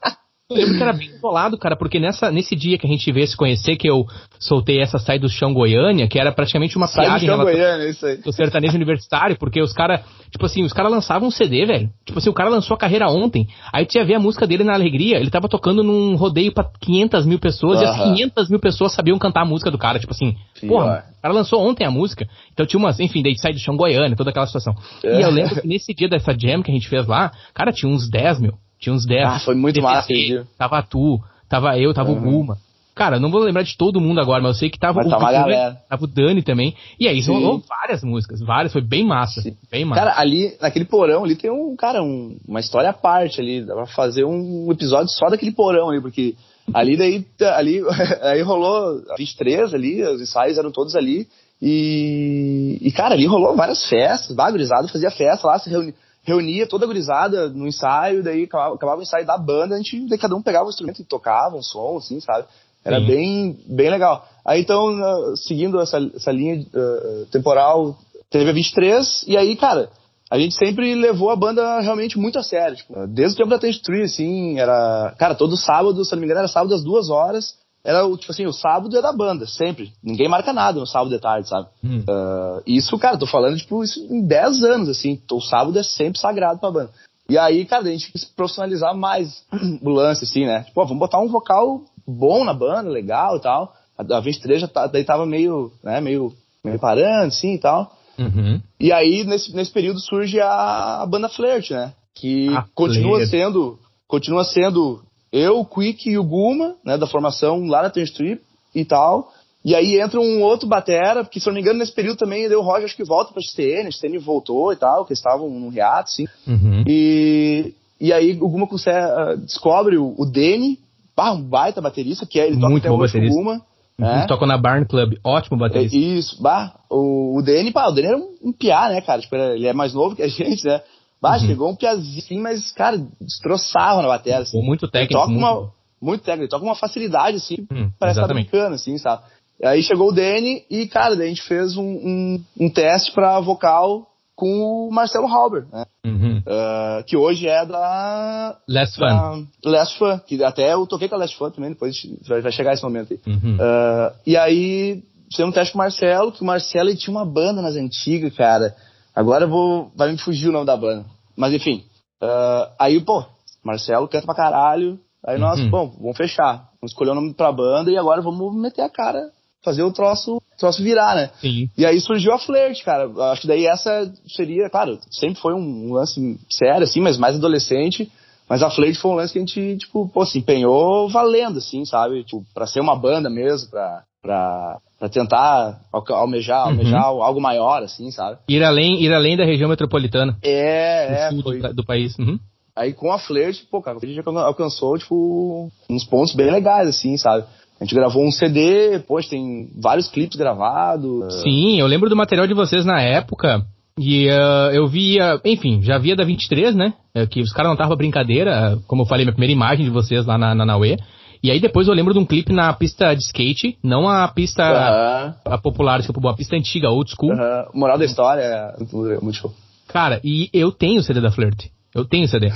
Eu lembro que era bem isolado, cara, porque nessa, nesse dia que a gente veio se conhecer, que eu soltei essa Sai do Chão Goiânia, que era praticamente uma Sai piada do Goiânia, isso aí. do sertanejo universitário, porque os caras, tipo assim, os caras lançavam um CD, velho. Tipo assim, o cara lançou a carreira ontem, aí tinha ver a música dele na Alegria, ele tava tocando num rodeio pra 500 mil pessoas, uh -huh. e as 500 mil pessoas sabiam cantar a música do cara, tipo assim, Sim, porra, o cara lançou ontem a música, então tinha umas, enfim, daí Sai do Chão Goiânia, toda aquela situação. É. E eu lembro que nesse dia dessa jam que a gente fez lá, cara, tinha uns 10 mil. Tinha uns 10. Ah, foi muito massa, Tava tu, tava eu, tava uhum. o Guma. Cara, não vou lembrar de todo mundo agora, mas eu sei que tava, mas o, tava, galera. tava o Dani também. E aí rolou várias músicas, várias, foi bem massa. Sim. Bem massa. Cara, ali, naquele porão ali tem um, cara, um, uma história à parte ali. Dá pra fazer um episódio só daquele porão ali, porque ali daí, ali, aí rolou 23 ali, os ensaios eram todos ali. E, e cara, ali rolou várias festas, bagurizado, fazia festa lá, se reunia reunia toda a gurizada no ensaio, daí acabava, acabava o ensaio da banda, a gente, daí cada um pegava um instrumento e tocava um som, assim, sabe? Era bem, bem legal. Aí então, uh, seguindo essa, essa linha uh, temporal, teve a 23, e aí, cara, a gente sempre levou a banda realmente muito a sério. Tipo, desde o tempo da Tense Tree, assim, era. Cara, todo sábado, se não me engano, era sábado às duas horas era o, tipo assim, o sábado é da banda, sempre. Ninguém marca nada no sábado de tarde, sabe? Hum. Uh, isso, cara, tô falando, tipo, isso em 10 anos, assim. O sábado é sempre sagrado pra banda. E aí, cara, a gente quis profissionalizar mais o lance, assim, né? Tipo, ó, vamos botar um vocal bom na banda, legal e tal. A, a 23 já tá, daí tava meio, né, meio, meio parando, assim e tal. Uhum. E aí, nesse, nesse período, surge a, a banda Flirt, né? Que a continua Flirt. sendo, continua sendo eu, o Quick e o Guma, né, da formação lá na Turn Strip e tal. E aí entra um outro batera, porque se eu não me engano, nesse período também deu o Roger, acho que volta pra XTN, a XTN voltou e tal, que eles estavam num reato, assim. Uhum. E, e aí o Guma consegue, uh, descobre o, o Danny, ah, um baita baterista, que é, ele toca Muito até hoje o Guma. É. Toca na Barn Club, ótimo baterista. É, isso, bah, o, o Danny, pá, o Danny era um, um piá, né, cara? Tipo, ele é mais novo que a gente, né? Bah, uhum. chegou um piazinho, assim, mas, cara, destroçava na bateria. Assim. Muito técnico. Ele toca muito... Uma, muito técnico, toca uma facilidade, assim, hum, parece que tá brincando, assim, sabe? Aí chegou o Danny e, cara, daí a gente fez um, um, um teste pra vocal com o Marcelo Halber, né? Uhum. Uh, que hoje é da... Last Fun. Last Fun, que até eu toquei com a Last Fun também, depois vai, vai chegar esse momento aí. Uhum. Uh, e aí fizemos um teste com o Marcelo, que o Marcelo ele tinha uma banda nas antigas, cara, Agora eu vou. Vai me fugir o nome da banda. Mas enfim. Uh, aí, pô, Marcelo canta pra caralho. Aí nós, uhum. bom, vamos fechar. Vamos escolher o nome pra banda e agora vamos meter a cara, fazer o troço, troço virar, né? Sim. E aí surgiu a Flirt, cara. Acho que daí essa seria, claro, sempre foi um lance sério, assim, mas mais adolescente. Mas a Flirt foi um lance que a gente, tipo, pô, se empenhou valendo, assim, sabe? Tipo, pra ser uma banda mesmo, pra, pra, pra tentar almejar, uhum. almejar algo maior, assim, sabe? Ir além, ir além da região metropolitana. É, é. Foi... Do, do, país. Uhum. Aí com a Flirt, pô, cara, a gente alcançou, tipo, uns pontos bem legais, assim, sabe? A gente gravou um CD, poxa, tem vários clipes gravados. Sim, eu lembro do material de vocês na época. E uh, eu via, enfim, já via da 23, né? É, que os caras não estavam brincadeira, como eu falei, minha primeira imagem de vocês lá na, na Naue. E aí depois eu lembro de um clipe na pista de skate, não a pista a, a popular, a pista antiga, old school. Moral da história é muito show. Cara, e eu tenho o CD da Flirt. Eu tenho o CD.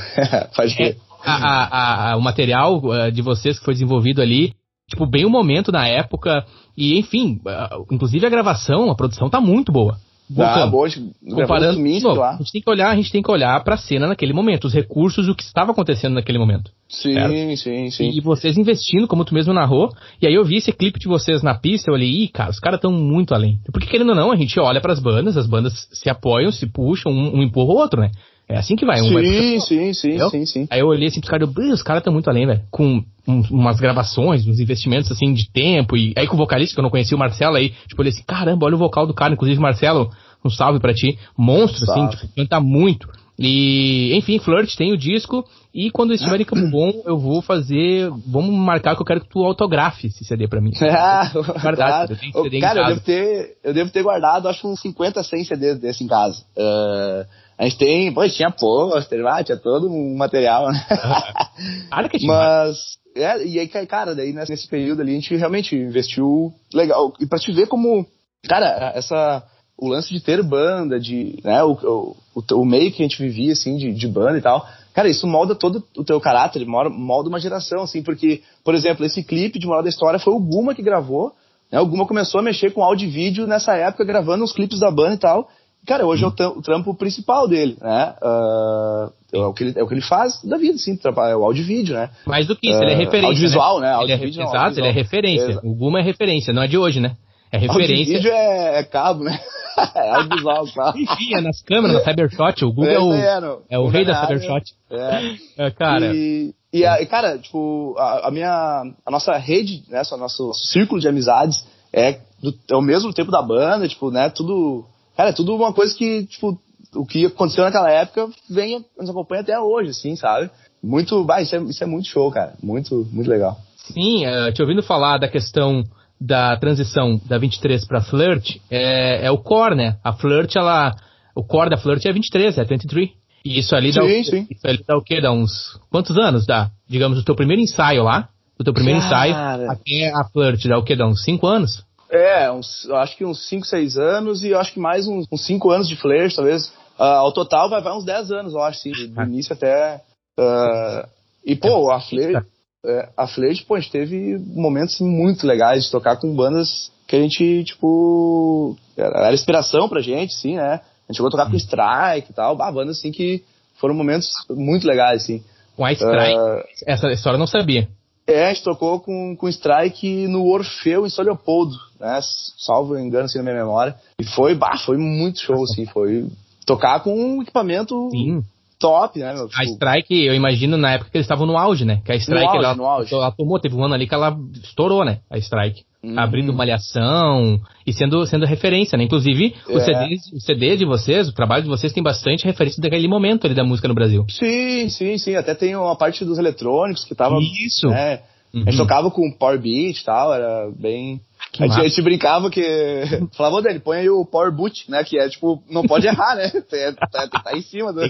Faz é, a, a, o material uh, de vocês que foi desenvolvido ali, tipo, bem o momento na época. E enfim, uh, inclusive a gravação, a produção tá muito boa. Voltando, ah, boa, comparando, pô, a gente tem que olhar, a gente tem que olhar para a cena naquele momento, os recursos, o que estava acontecendo naquele momento. Sim, certo? sim, sim. E vocês investindo, como tu mesmo narrou, e aí eu vi esse clipe de vocês na pista, eu olhei, ih, cara, os caras estão muito além. Porque querendo ou não, a gente olha para as bandas, as bandas se apoiam, se puxam, um, um empurra o outro, né? É assim que vai. Um sim, vai sim, sim, sim, sim. Aí eu olhei assim pros caras, os caras estão muito além, velho. Com um, umas gravações, uns investimentos assim de tempo. E aí com o vocalista, que eu não conhecia o Marcelo, aí, tipo, olhei assim, caramba, olha o vocal do cara. Inclusive, Marcelo, um salve para ti. Monstro, assim, salve. assim, tipo, canta muito. E, enfim, Flirt tem o disco. E quando estiver em Campo Bom, eu vou fazer. Vamos marcar que eu quero que tu autografe esse CD pra mim. Ah, guardado. Eu cara, eu devo, ter, eu devo ter guardado, acho, uns 50, 100 CDs desse em casa. Uh, a gente tem, pô, tinha pôster, ah, tinha todo um material, né? Claro que tinha. Mas, é, e aí, cara, daí nesse período ali a gente realmente investiu legal. E pra te ver como, cara, essa o lance de ter banda, de, né, o, o, o, meio que a gente vivia, assim, de, de banda e tal, cara, isso molda todo o teu caráter, molda uma geração, assim, porque, por exemplo, esse clipe de Moral da História foi o Guma que gravou, né, o Guma começou a mexer com áudio e vídeo nessa época, gravando os clipes da banda e tal, cara, hoje é o, trampo principal dele, né, uh, é, o que ele, é o que ele faz da vida, sim, é o áudio e vídeo, né. Mais do que isso, uh, ele é referência, Audiovisual, né, né? Ele é, vídeo, exato, ele é referência, o Guma é referência, não é de hoje, né. É referência. O vídeo é, é cabo, né? é audiovisual, tá? Enfim, é nas câmeras, na Cybershot. O Google é o, é, é o rei da Cybershot. É. é. cara. E, e a, cara, tipo, a, a, minha. A nossa rede, né? O nosso círculo de amizades é, do, é o mesmo tempo da banda, tipo, né? Tudo. Cara, é tudo uma coisa que, tipo, o que aconteceu naquela época vem, nos acompanha até hoje, assim, sabe? Muito. Bah, isso é, isso é muito show, cara. Muito, muito legal. Sim, uh, te ouvindo falar da questão da transição da 23 para Flirt é, é, o core, né? A Flirt, ela. O core da Flirt é 23, é 23. E isso ali dá, sim, o, sim. Isso ali dá o quê? Dá uns. Quantos anos dá? Digamos, o teu primeiro ensaio lá. O teu primeiro Cara. ensaio até a Flirt dá o quê? Dá uns 5 anos? É, uns, acho que uns 5, 6 anos e acho que mais uns 5 anos de Flirt, talvez. Uh, ao total vai, vai uns 10 anos, eu acho, sim, do ah. início até. Uh, e, pô, a Flirt é, a Fleet, pô, a gente teve momentos muito legais de tocar com bandas que a gente, tipo, era inspiração pra gente, sim, né? A gente chegou a tocar com Strike e tal, bandas assim que foram momentos muito legais, assim. Com a Strike? Uh, essa história eu não sabia. É, a gente tocou com, com Strike no Orfeu, em São Leopoldo, né? Salvo engano, assim, na minha memória. E foi, bah, foi muito show, assim, foi tocar com um equipamento Sim top, né, meu? Tipo... A Strike, eu imagino na época que eles estavam no auge, né? Que a Strike, auge, ela, ela, tomou, teve um ano ali que ela estourou, né? A Strike. Uhum. Abrindo malhação e sendo, sendo referência, né? Inclusive, é. o, CD, o CD de vocês, o trabalho de vocês tem bastante referência daquele momento ali da música no Brasil. Sim, sim, sim. Até tem uma parte dos eletrônicos que tava. Isso. Né? Uhum. A gente tocava com Power Beat e tal, era bem. A gente, a gente, brincava que. Falava dele, põe aí o Power Boot, né? Que é tipo, não pode errar, né? Tem, tá, tá em cima do.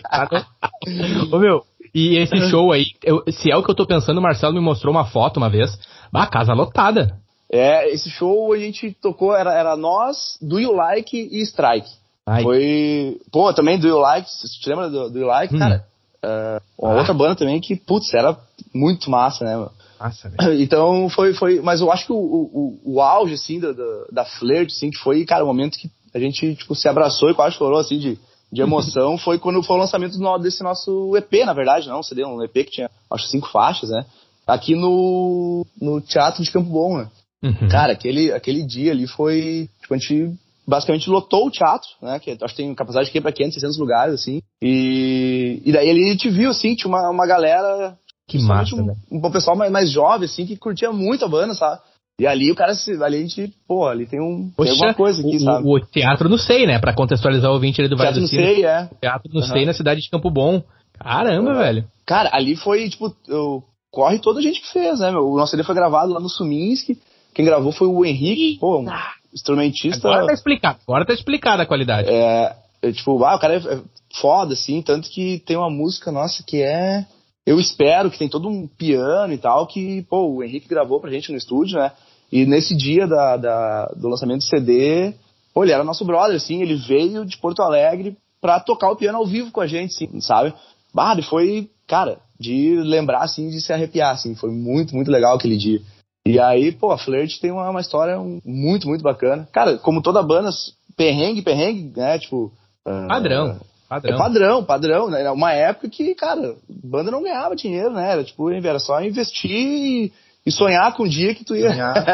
Ô meu, e esse show aí, eu, se é o que eu tô pensando, o Marcelo me mostrou uma foto uma vez. Ah, casa lotada. É, esse show a gente tocou, era, era nós, Do You Like e Strike. Ai. Foi. Pô, também Do You Like, você te lembra do, do You Like? Hum. Cara, uh, uma ah. outra banda também que, putz, era muito massa, né? Massa, então foi, foi. Mas eu acho que o, o, o auge, assim, da, da, da flirt, assim, que foi, cara, o momento que a gente, tipo, se abraçou e quase chorou, assim, de, de emoção, foi quando foi o lançamento desse nosso EP, na verdade, não, CD, um EP que tinha, acho, cinco faixas, né? Aqui no, no Teatro de Campo Bom, né? Uhum. Cara, aquele, aquele dia ali foi. Tipo, a gente basicamente lotou o teatro, né? Que acho que tem capacidade de ir para 500, 600 lugares, assim. E, e daí ele a gente viu, assim, tinha uma, uma galera. Que massa, um, né? um pessoal mais, mais jovem, assim, que curtia muito a banda, sabe? E ali o cara, ali a gente, pô, ali tem, um, Poxa, tem alguma coisa aqui, o, sabe? O, teatro no SEI, né? Pra contextualizar o ouvinte ali do Vale teatro do no Sino. SEI, é. Teatro no uhum. SEI, na cidade de Campo Bom. Caramba, uhum. velho. Cara, ali foi, tipo, eu, corre toda a gente que fez, né, meu? O nosso CD foi gravado lá no Suminski. Quem gravou foi o Henrique, pô, um instrumentista. Agora tá explicado, agora tá explicada a qualidade. É, é, tipo, ah, o cara é foda, assim, tanto que tem uma música nossa que é. Eu espero que tem todo um piano e tal, que, pô, o Henrique gravou pra gente no estúdio, né? E nesse dia da, da, do lançamento do CD, pô, ele era nosso brother, assim, ele veio de Porto Alegre pra tocar o piano ao vivo com a gente, assim, sabe? Bah, e foi, cara, de lembrar, assim, de se arrepiar, assim, foi muito, muito legal aquele dia. E aí, pô, a Flirt tem uma, uma história muito, muito bacana. Cara, como toda banda, perrengue, perrengue, né, tipo... Padrão. Uh, Padrão. É padrão, padrão, né? Uma época que, cara, banda não ganhava dinheiro, né? Era tipo, era só investir e, e sonhar com o dia que tu ia.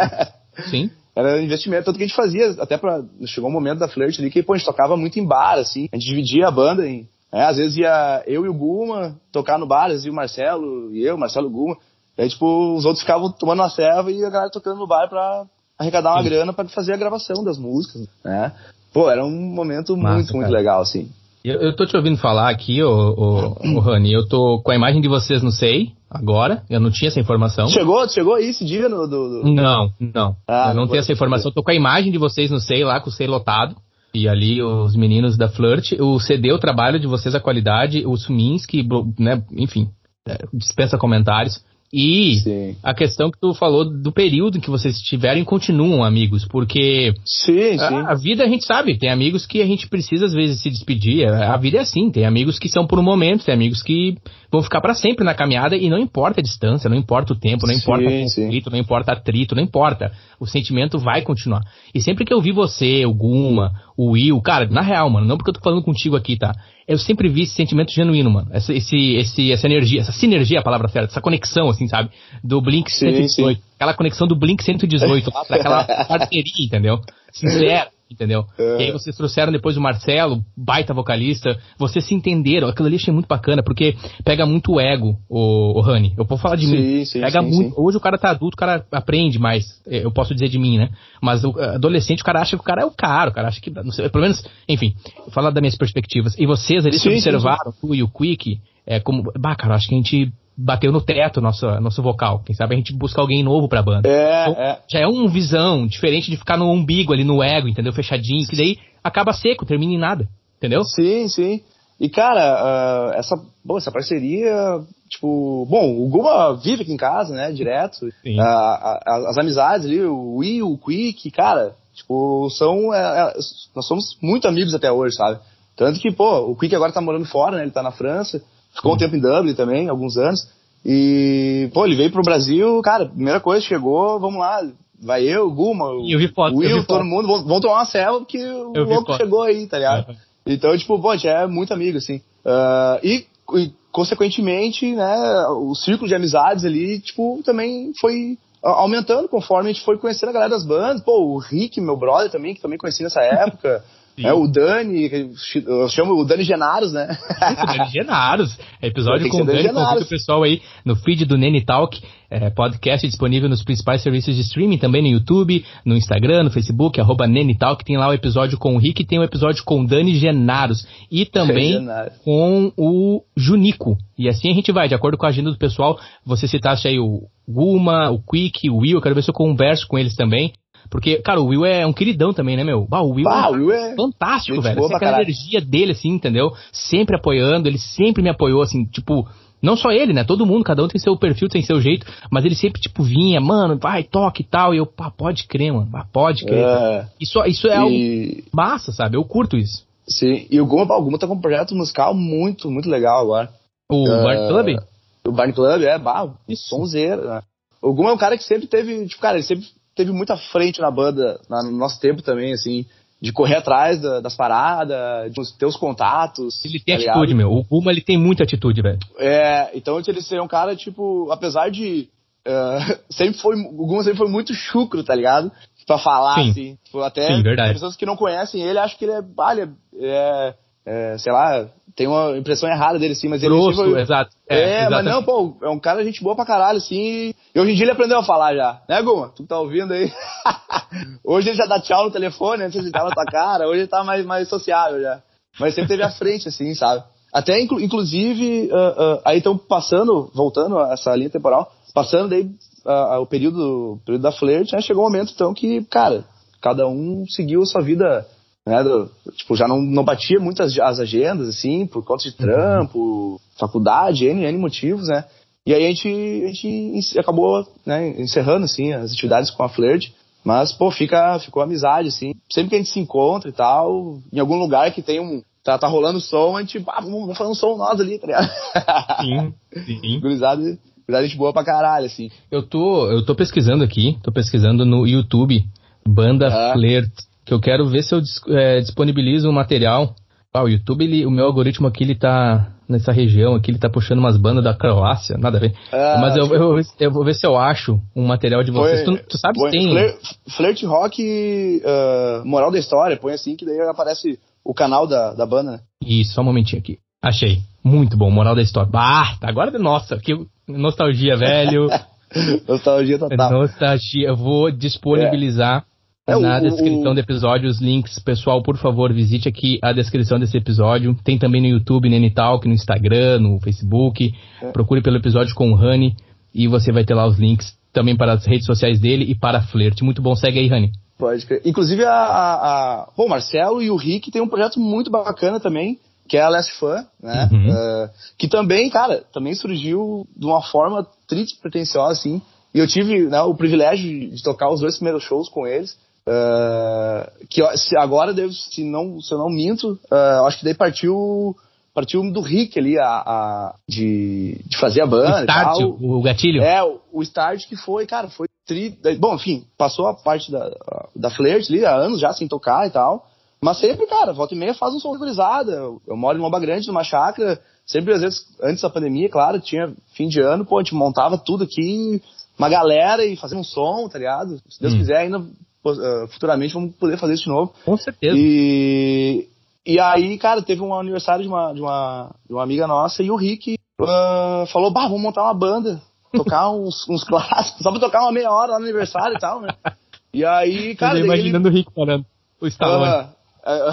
Sim. Era investimento, tanto que a gente fazia, até pra. Chegou um momento da Flirt ali que, pô, a gente tocava muito em bar, assim. A gente dividia a banda em. É, às vezes ia eu e o Guma tocar no bar, ia o Marcelo e eu, Marcelo e o Guma. E aí, tipo, os outros ficavam tomando uma serva e a galera tocando no bar pra arrecadar uma Sim. grana pra fazer a gravação das músicas, né? Pô, era um momento Massa, muito, cara. muito legal, assim. Eu, eu tô te ouvindo falar aqui, ô, ô, ô Rani, eu tô com a imagem de vocês no SEI, agora, eu não tinha essa informação. Chegou, chegou aí esse dia no... Do, do... Não, não, ah, eu não tenho essa informação, tô com a imagem de vocês no SEI lá, com o SEI lotado, e ali os meninos da Flirt, o CD, o trabalho de vocês, a qualidade, o Suminski, né, enfim, é, dispensa comentários. E sim. a questão que tu falou do período em que vocês estiveram e continuam amigos, porque sim, a, sim. a, vida a gente sabe, tem amigos que a gente precisa às vezes se despedir, a vida é assim, tem amigos que são por um momento, tem amigos que vão ficar para sempre na caminhada e não importa a distância, não importa o tempo, não sim, importa o conflito, não importa atrito, não importa, o sentimento vai continuar. E sempre que eu vi você, o Guma, o Will, cara, na real, mano, não porque eu tô falando contigo aqui, tá? eu sempre vi esse sentimento genuíno, mano. Essa, esse, esse, essa energia, essa sinergia, é a palavra certa, essa conexão, assim, sabe? Do Blink sim, 118. Sim. Aquela conexão do Blink 118, daquela parceria, entendeu? Sincera entendeu? É. E aí vocês trouxeram depois o Marcelo, baita vocalista, vocês se entenderam, aquilo ali achei muito bacana, porque pega muito o ego, o, o Rani, eu posso falar de sim, mim, sim, pega sim, muito, hoje o cara tá adulto, o cara aprende mais, eu posso dizer de mim, né, mas o adolescente, o cara acha que o cara é o cara, o cara acha que, não sei, pelo menos, enfim, falar das minhas perspectivas, e vocês ali se observaram, tu e o Quick, é como, bah, cara, acho que a gente bateu no teto nosso, nosso vocal. Quem sabe a gente busca alguém novo pra banda. É, então, é. Já é uma visão diferente de ficar no umbigo ali, no ego, entendeu? Fechadinho, que daí acaba seco, termina em nada, entendeu? Sim, sim. E cara, uh, essa, bom, essa parceria, tipo, bom, o Guma vive aqui em casa, né, direto. Uh, as amizades ali, o Will, o Quick, cara, tipo, são, é, é, nós somos muito amigos até hoje, sabe? Tanto que, pô, o Quick agora tá morando fora, né, ele tá na França. Ficou um tempo em Dublin também, alguns anos. E, pô, ele veio pro Brasil, cara, primeira coisa, chegou, vamos lá, vai eu, Guma, foto, o Will, todo mundo, vão, vão, tomar uma cela porque o eu louco chegou aí, tá ligado? Uhum. Então, tipo, pô, a gente é muito amigo, assim. Uh, e, e, consequentemente, né, o círculo de amizades ali, tipo, também foi aumentando conforme a gente foi conhecendo a galera das bandas. Pô, o Rick, meu brother também, que também conheci nessa época. É o Dani, eu chamo o Dani Genaros, né? Isso, Dani Genaros. Episódio com o Dani, convida o pessoal aí no feed do Nene Talk, é, podcast disponível nos principais serviços de streaming, também no YouTube, no Instagram, no Facebook, arroba Nene Talk, tem lá o episódio com o Rick, tem o episódio com o Dani Genaros e também com o Junico. E assim a gente vai, de acordo com a agenda do pessoal, você citasse aí o Guma, o Quick, o Will, eu quero ver se eu converso com eles também. Porque, cara, o Will é um queridão também, né, meu? Bah, o Will, bah, é, Will é fantástico, velho. Assim, aquela energia dele, assim, entendeu? Sempre apoiando, ele sempre me apoiou, assim, tipo, não só ele, né? Todo mundo, cada um tem seu perfil, tem seu jeito, mas ele sempre, tipo, vinha, mano, vai, toque e tal. E eu, pá, pode crer, mano, pá, pode crer. É, isso, isso é e... algo massa, sabe? Eu curto isso. Sim, e o Guma, Guma tá com um projeto musical muito, muito legal agora. O uh, Barn Club? O Barn Club, é, bah, sonzeiro, né? O Guma é um cara que sempre teve, tipo, cara, ele sempre teve muita frente na banda, no nosso tempo também, assim, de correr atrás da, das paradas, de ter os contatos. Ele tem tá atitude, ligado? meu. O Guma, ele tem muita atitude, velho. É, então ele ser um cara, tipo, apesar de. Uh, sempre foi. O Guma sempre foi muito chucro, tá ligado? pra falar, Sim. assim. Tipo, até Sim, verdade. pessoas que não conhecem ele acham que ele é, ah, é, é, sei lá, tem uma impressão errada dele, sim, mas ele Grosso, tipo, exato. É, é mas não, pô, é um cara gente boa pra caralho, assim. E hoje em dia ele aprendeu a falar já. Né, Guma? Tu tá ouvindo aí? hoje ele já dá tchau no telefone, antes ele tava na tua cara, hoje ele tá mais, mais sociável já. Mas sempre teve à frente, assim, sabe? Até, inclu inclusive, uh, uh, aí estão passando, voltando a essa linha temporal, passando daí uh, o período, o período da flirt, né, chegou um momento, então, que, cara, cada um seguiu a sua vida né, do, tipo, já não, não batia muitas as agendas, assim, por conta de trampo, uhum. faculdade, N, N motivos, né? E aí a gente, a gente acabou né, encerrando, assim, as atividades com a Flirt. Mas, pô, fica, ficou amizade, assim. Sempre que a gente se encontra e tal, em algum lugar que tem um. Tá, tá rolando som, a gente, ah, vamos, vamos fazer um som nós ali, tá ligado? Sim, sim. Gurizada, gurizada gente boa pra caralho, assim. Eu tô, eu tô pesquisando aqui, tô pesquisando no YouTube, Banda ah. Flirt que eu quero ver se eu é, disponibilizo um material. Ah, o YouTube, ele, o meu algoritmo aqui, ele tá nessa região aqui, ele tá puxando umas bandas da Croácia, nada a ver. Ah, Mas eu, eu, eu, vou ver se eu acho um material de vocês. Põe, tu, tu sabe se tem... Flirt, flirt Rock, uh, moral da história, põe assim que daí aparece o canal da, da banda, né? Isso, só um momentinho aqui. Achei. Muito bom, moral da história. Ah, agora, nossa, que nostalgia, velho. nostalgia total. Nostalgia. Eu vou disponibilizar... É é, na o, descrição o... do episódio, os links. Pessoal, por favor, visite aqui a descrição desse episódio. Tem também no YouTube, Nenitalk, no Instagram, no Facebook. É. Procure pelo episódio com o Rani e você vai ter lá os links também para as redes sociais dele e para a Flerte. Muito bom, segue aí, Rani. Pode crer. Inclusive, a, a, a... Bom, o Marcelo e o Rick tem um projeto muito bacana também, que é a Last Fun, né? Uhum. Uh, que também, cara, também surgiu de uma forma triste, pretensiosa, assim. E eu tive né, o privilégio de tocar os dois primeiros shows com eles. Uh, que se agora, devo, se, não, se eu não minto, uh, acho que daí partiu partiu do Rick ali a, a de, de fazer a banda. O start, o gatilho? É, o, o start que foi, cara, foi tri. Bom, enfim, passou a parte da, da Flirt ali há anos já sem tocar e tal. Mas sempre, cara, volta e meia faz um som organizado. Eu, eu moro em Moba Grande, numa chácara. Sempre, às vezes, antes da pandemia, claro, tinha fim de ano, pô, a gente montava tudo aqui, uma galera e fazia um som, tá ligado? Se Deus hum. quiser, ainda futuramente vamos poder fazer isso de novo. Com certeza. E, e aí, cara, teve um aniversário de uma, de uma, de uma amiga nossa e o Rick uh, falou: bah, vamos montar uma banda, tocar uns, uns clássicos, só pra tocar uma meia hora lá no aniversário e tal, né? E aí, cara. Eu imaginando ele... o Rick falando. O Stallone. Uh,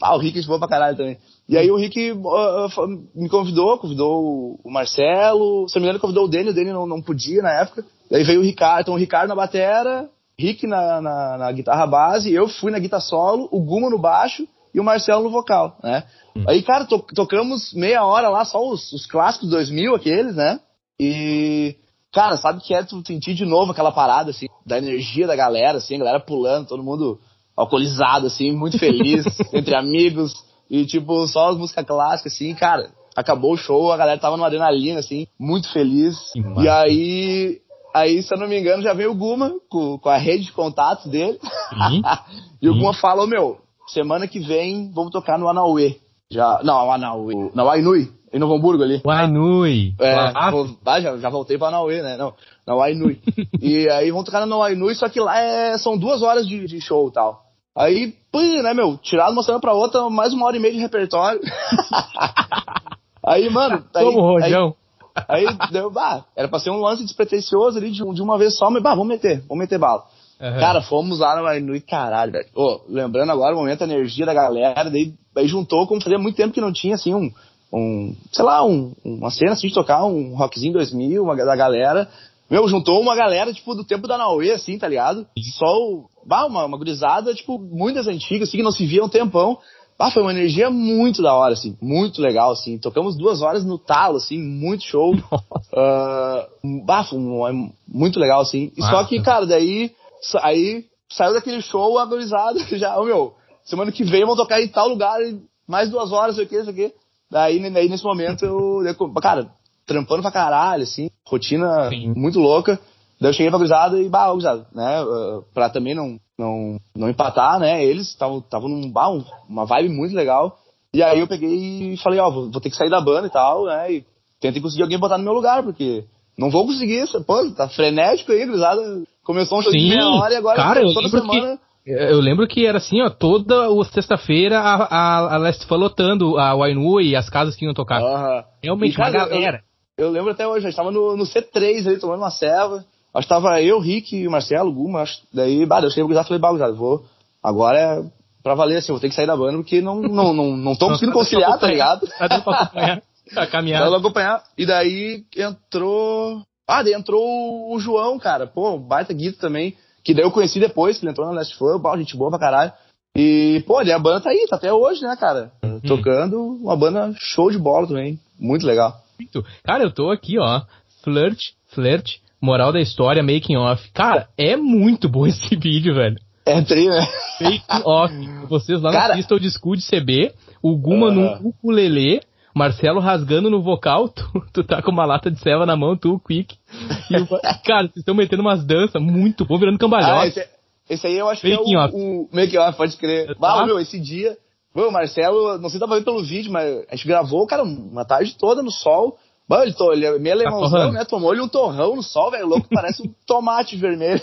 ah, o Rick é boa pra caralho também. E aí o Rick uh, me convidou, convidou o Marcelo, se não me engano, convidou o Dani, o Dani não, não podia na época. Daí veio o Ricardo, então o Ricardo na batera, Rick na, na, na, guitarra base, eu fui na guitarra solo, o Guma no baixo e o Marcelo no vocal, né? Hum. Aí, cara, to, tocamos meia hora lá, só os, os clássicos 2000, aqueles, né? E, cara, sabe que é tu sentir de novo aquela parada, assim, da energia da galera, assim, a galera pulando, todo mundo alcoolizado, assim, muito feliz, entre amigos, e, tipo, só as músicas clássicas, assim, cara, acabou o show, a galera tava numa adrenalina, assim, muito feliz. E aí, Aí, se eu não me engano, já veio o Guma com, com a rede de contatos dele. e o Guma falou, meu, semana que vem vamos tocar no Anauê. Já, não, Anauê. Na Wainui, em Novo Hamburgo ali. Wainui. É, vou, ah, já, já voltei pra Anauê, né? Não, na Wainui. e aí vamos tocar no Wainui, só que lá é, são duas horas de, de show e tal. Aí, pum, né, meu, tirado uma semana pra outra, mais uma hora e meia de repertório. aí, mano... Aí, Como rojão. Aí, Aí deu, bah, era pra ser um lance despretensioso ali de, de uma vez só, mas bah, vamos meter, vamos meter bala. Uhum. Cara, fomos lá no e caralho, velho. Oh, lembrando agora o momento, a energia da galera, daí, daí juntou, como fazia muito tempo que não tinha, assim, um, um sei lá, um, uma cena assim de tocar um rockzinho 2000, uma, da galera. Meu, juntou uma galera, tipo, do tempo da Naue, assim, tá ligado? Só o, bah, uma, uma gurizada, tipo, muitas antigas, assim, que não se via um tempão. Ah, foi uma energia muito da hora, assim, muito legal, assim. Tocamos duas horas no talo, assim, muito show. Uh, bah, foi um, muito legal, assim. E só que, cara, daí, aí saiu daquele show agorizado já, oh, meu, semana que vem vão tocar em tal lugar, mais duas horas, sei o que, sei o que. Daí, daí nesse momento eu, cara, trampando pra caralho, assim, rotina Sim. muito louca. Daí eu cheguei pra gurizada e, bah, gurizada, né, uh, pra também não, não, não empatar, né, eles estavam num, um, uma vibe muito legal. E aí eu peguei e falei, ó, vou, vou, ter que sair da banda e tal, né, e tentei conseguir alguém botar no meu lugar, porque não vou conseguir isso, pô, tá frenético aí, gurizada, Começou um show Sim, de meia hora e agora cara, toda semana. Que, eu lembro que era assim, ó, toda sexta-feira a, a, a Leste lotando a Wainu e as casas que iam tocar. Uh -huh. Realmente, e, cara, uma galera. Eu, eu, lembro até hoje, a gente tava no, no C3 ali tomando uma serva. Acho que tava eu, Rick e o Marcelo, o Guma, acho, daí, bah, eu cheguei pro falei, bah, vou, agora é pra valer, assim, vou ter que sair da banda porque não, não, não, não tô conseguindo conciliar, tá ligado? Tá dando pra acompanhar, a caminhada. Tá acompanhar. E daí entrou, ah, daí entrou o João, cara, pô, baita guita também, que daí eu conheci depois, que ele entrou na Last pô, gente boa pra caralho. E, pô, a banda tá aí, tá até hoje, né, cara? Uhum. Tocando, uma banda show de bola também, muito legal. Cara, eu tô aqui, ó, flirt, flirt, Moral da história, making off. Cara, é muito bom esse vídeo, velho. É tri, né? Making off. Vocês lá Cara... no Crystal Disco de CB, o Guma uh... no ukulele, Marcelo rasgando no vocal, tu, tu tá com uma lata de ceva na mão, tu, o Quick. E o, cara, vocês estão metendo umas danças muito bom, virando cambalhota. Ah, esse, esse, aí eu acho making que é o, off. o making off, pode crer. Bah, meu, esse dia... Meu, o Marcelo, não sei se tava vendo pelo vídeo, mas a gente gravou, cara, uma tarde toda no sol. Mano, ele, to, ele é meio tá alemãozão, tá né? Tomou-lhe um torrão no sol, velho. Louco, parece um tomate vermelho.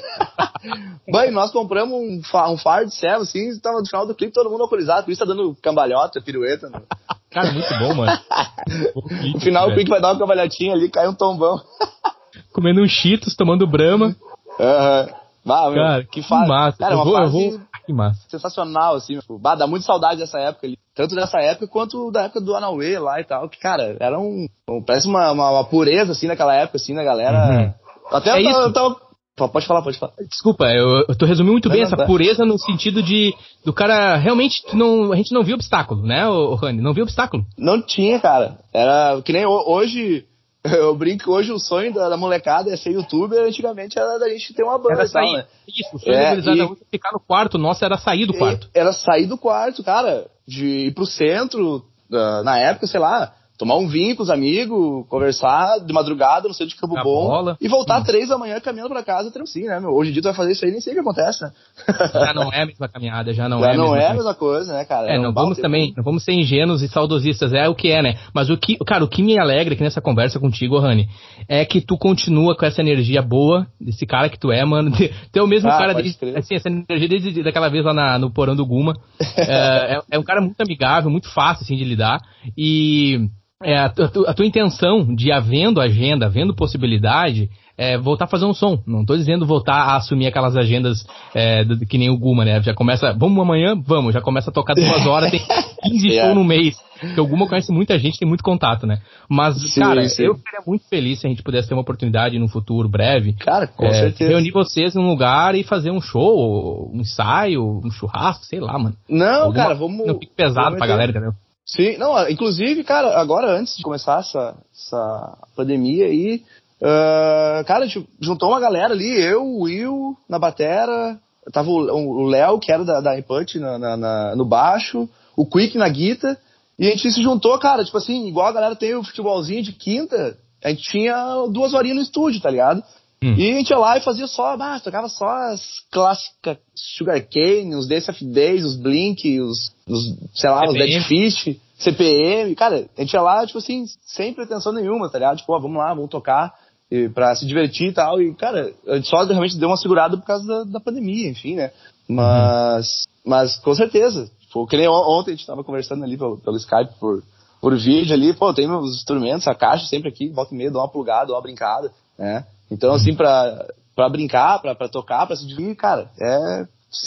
Mano, nós compramos um, um faro de céu, assim, tava no final do clipe todo mundo alcoolizado, por isso tá dando cambalhota, pirueta. Né? Cara, muito bom, mano. no final o clipe vai dar uma cambalhotinha ali, cai um tombão. Comendo um cheetos, tomando brama. Aham. Uhum. Ah, cara, que, que massa. Cara, eu vou, eu vou que massa. Sensacional, assim. Bah, dá muito saudade dessa época ali. Tanto dessa época quanto da época do Anauê lá e tal. Que, cara, era um. parece uma, uma, uma, pureza, assim, naquela época, assim, da galera. Uhum. Até é eu, tava, eu tava Pode falar, pode falar. Desculpa, eu, eu tô resumindo muito não, bem não, essa tá. pureza no sentido de do cara realmente não, a gente não viu obstáculo, né, o Rani? Não viu obstáculo? Não tinha, cara. Era que nem hoje Eu brinco que hoje o sonho da, da, molecada é ser youtuber, antigamente era da gente ter uma banda. Era sair. né? Isso, o sonho é, da e, é ficar no quarto, nossa, era sair do quarto. Era sair do quarto, cara, de ir pro centro, na época, sei lá, tomar um vinho com os amigos, conversar de madrugada no centro de Campo a Bom bola. e voltar hum. três da manhã caminhando para casa tranquilo, né, meu? Hoje em dia tu vai fazer isso aí nem sei o que acontece, né? Já não é a mesma caminhada, já não já é. Já não é a mesma coisa, né, cara? É, é não um vamos também, não vamos ser ingênuos e saudosistas, é o que é, né? Mas o que, cara, o que me alegra aqui nessa conversa contigo, Rani, é que tu continua com essa energia boa desse cara que tu é, mano. Tu é o mesmo ah, cara, desde, assim, essa energia desde daquela vez lá na, no porão do Guma. é, é, é um cara muito amigável, muito fácil, assim, de lidar. E é, a, tu, a, tua intenção de havendo agenda, havendo possibilidade, é voltar a fazer um som. Não estou dizendo voltar a assumir aquelas agendas é, do, que nem o Guma, né? Já começa, vamos amanhã? Vamos, já começa a tocar duas horas, tem 15 yeah. shows no mês. Porque o Guma conhece muita gente, tem muito contato, né? Mas, sim, cara, sim. eu ficaria muito feliz se a gente pudesse ter uma oportunidade no futuro breve. Cara, com é, certeza. Reunir vocês num lugar e fazer um show, um ensaio, um churrasco, sei lá, mano. Não, Alguma, cara, vamos. Não fique pesado pra galera, entendeu? Sim, não, inclusive, cara, agora antes de começar essa, essa pandemia aí, uh, cara, juntou uma galera ali, eu, o Will na batera, tava o Léo, que era da, da Input, na, na, na, no baixo, o Quick na guita, e a gente se juntou, cara, tipo assim, igual a galera tem o futebolzinho de quinta, a gente tinha duas horinhas no estúdio, tá ligado? Hum. E a gente ia lá e fazia só, ah, tocava só as clássicas Sugarcane, os DSF Days, os Blink, os, os sei lá, CPM. os Dead Fish, CPM. Cara, a gente ia lá, tipo assim, sem pretensão nenhuma, tá ligado? Tipo, ó, vamos lá, vamos tocar e, pra se divertir e tal. E, cara, a gente só realmente deu uma segurada por causa da, da pandemia, enfim, né? Mas, uhum. mas com certeza. Tipo, que nem ontem a gente tava conversando ali pelo, pelo Skype por, por vídeo ali, pô, tem meus instrumentos, a caixa sempre aqui, volta e meia, dá uma plugada, uma brincada, né? Então, assim, pra, pra brincar, pra, pra tocar, pra se divertir, cara, é.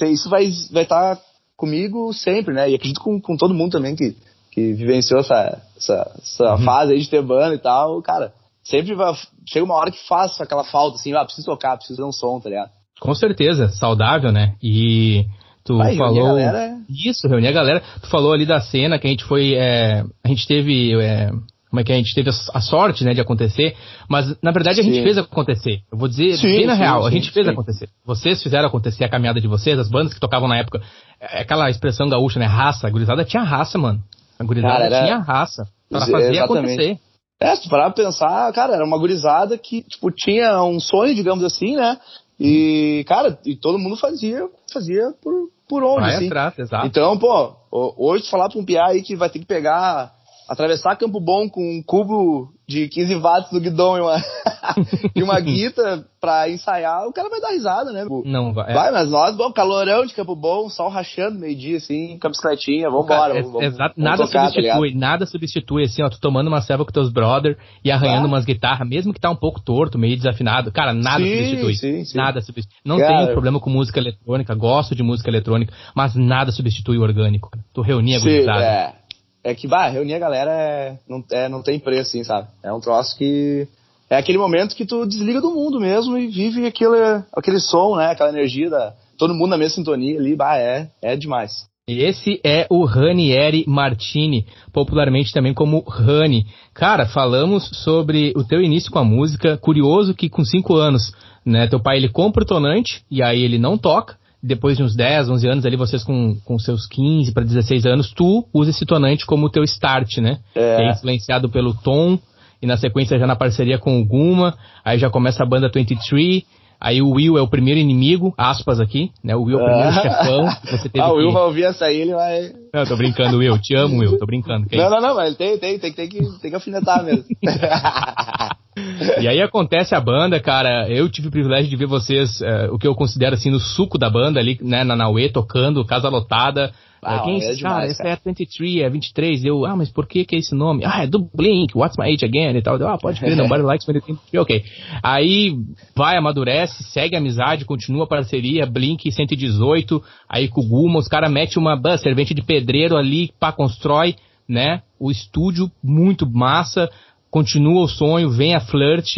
Isso vai estar vai tá comigo sempre, né? E acredito com, com todo mundo também que, que vivenciou essa, essa, essa uhum. fase aí de ter banda e tal, cara, sempre vai, chega uma hora que faz aquela falta, assim, ah, preciso tocar, preciso dar um som, tá ligado? Com certeza, saudável, né? E tu Vai, falou. Galera... Isso, reunir a galera. Tu falou ali da cena que a gente foi. É, a gente teve. É, como é que a gente teve a sorte, né, de acontecer, mas na verdade a sim. gente fez acontecer. Eu vou dizer sim, bem na sim, real, a gente fez acontecer. Vocês fizeram acontecer a caminhada de vocês, as bandas que tocavam na época, é aquela expressão gaúcha, né, raça, a gurizada tinha raça, mano. A gurizada cara, era... tinha raça para fazer Exatamente. acontecer. É, se parar pra pensar, cara, era uma gurizada que, tipo, tinha um sonho, digamos assim, né? E, cara, e todo mundo fazia, fazia por, por onde, Vai assim. Atrás, exato. Então, pô, hoje falar pra um piá aí que vai ter que pegar atravessar Campo Bom com um cubo de 15 watts no guidão e uma, e uma guita pra ensaiar, o cara vai dar risada, né? Não vai. Vai, mas nós, bom, calorão de Campo Bom, sol rachando meio-dia, assim, com a bicicletinha, vambora. Cara, vamos, é, vamos, vamos nada tocar, tá substitui, nada substitui, assim, ó, tu tomando uma serva com teus brother e arranhando Ah. umas guitarras, mesmo que tá um pouco torto, meio desafinado, cara, nada Sim, substitui. sim, sim. Nada substitui. Não Cara, tenho problema com música eletrônica, gosto de música eletrônica, mas nada substitui o orgânico. Tu reunia a gurizada. é. É que, bah, reunir a galera é, não, é, não tem preço, assim, sabe? É um troço que. É aquele momento que tu desliga do mundo mesmo e vive aquele, aquele som, né? Aquela energia da. Todo mundo na mesma sintonia ali, bah, é, é demais. Esse é o Ranieri Martini, popularmente também como Rani. Cara, falamos sobre o teu início com a música. Curioso que com 5 anos, né, teu pai ele compra o tonante e aí ele não toca. Depois de uns 10, 11 anos ali, vocês com, com seus 15 para 16 anos, tu usa esse tonante como teu start, né? É. É influenciado pelo Tom e na sequência já na parceria com o Guma, aí já começa a banda 23, aí o Will é o primeiro inimigo, aspas aqui, né? O Will é o primeiro Ah. chefão. Você teve ah, o Will que... vai ouvir essa aí, ele vai. Não, tô brincando, Will. Te amo, Will. Tô brincando. que é Não, isso? não, não, mas ele tem, tem, tem, tem, que, tem que alfinetar mesmo. E aí acontece a banda, cara. Eu tive o privilégio de ver vocês, eh, o que eu considero assim, no suco da banda ali, né, na Naue, tocando, casa lotada. Ah, Eh, quem é é esse demais, cara? Esse cara. é 23, é 23. Eu, ah, mas por que que é esse nome? Ah, é do Blink, What's My Age Again e tal. Eu, ah, pode crer, Nobody Likes When True. Ok. Aí vai, amadurece, segue a amizade, continua a parceria, Blink 118, aí com o Guma, os caras metem uma bah, servente de pedreiro ali, pá, constrói, né, o estúdio muito massa, continua o sonho, vem a flirt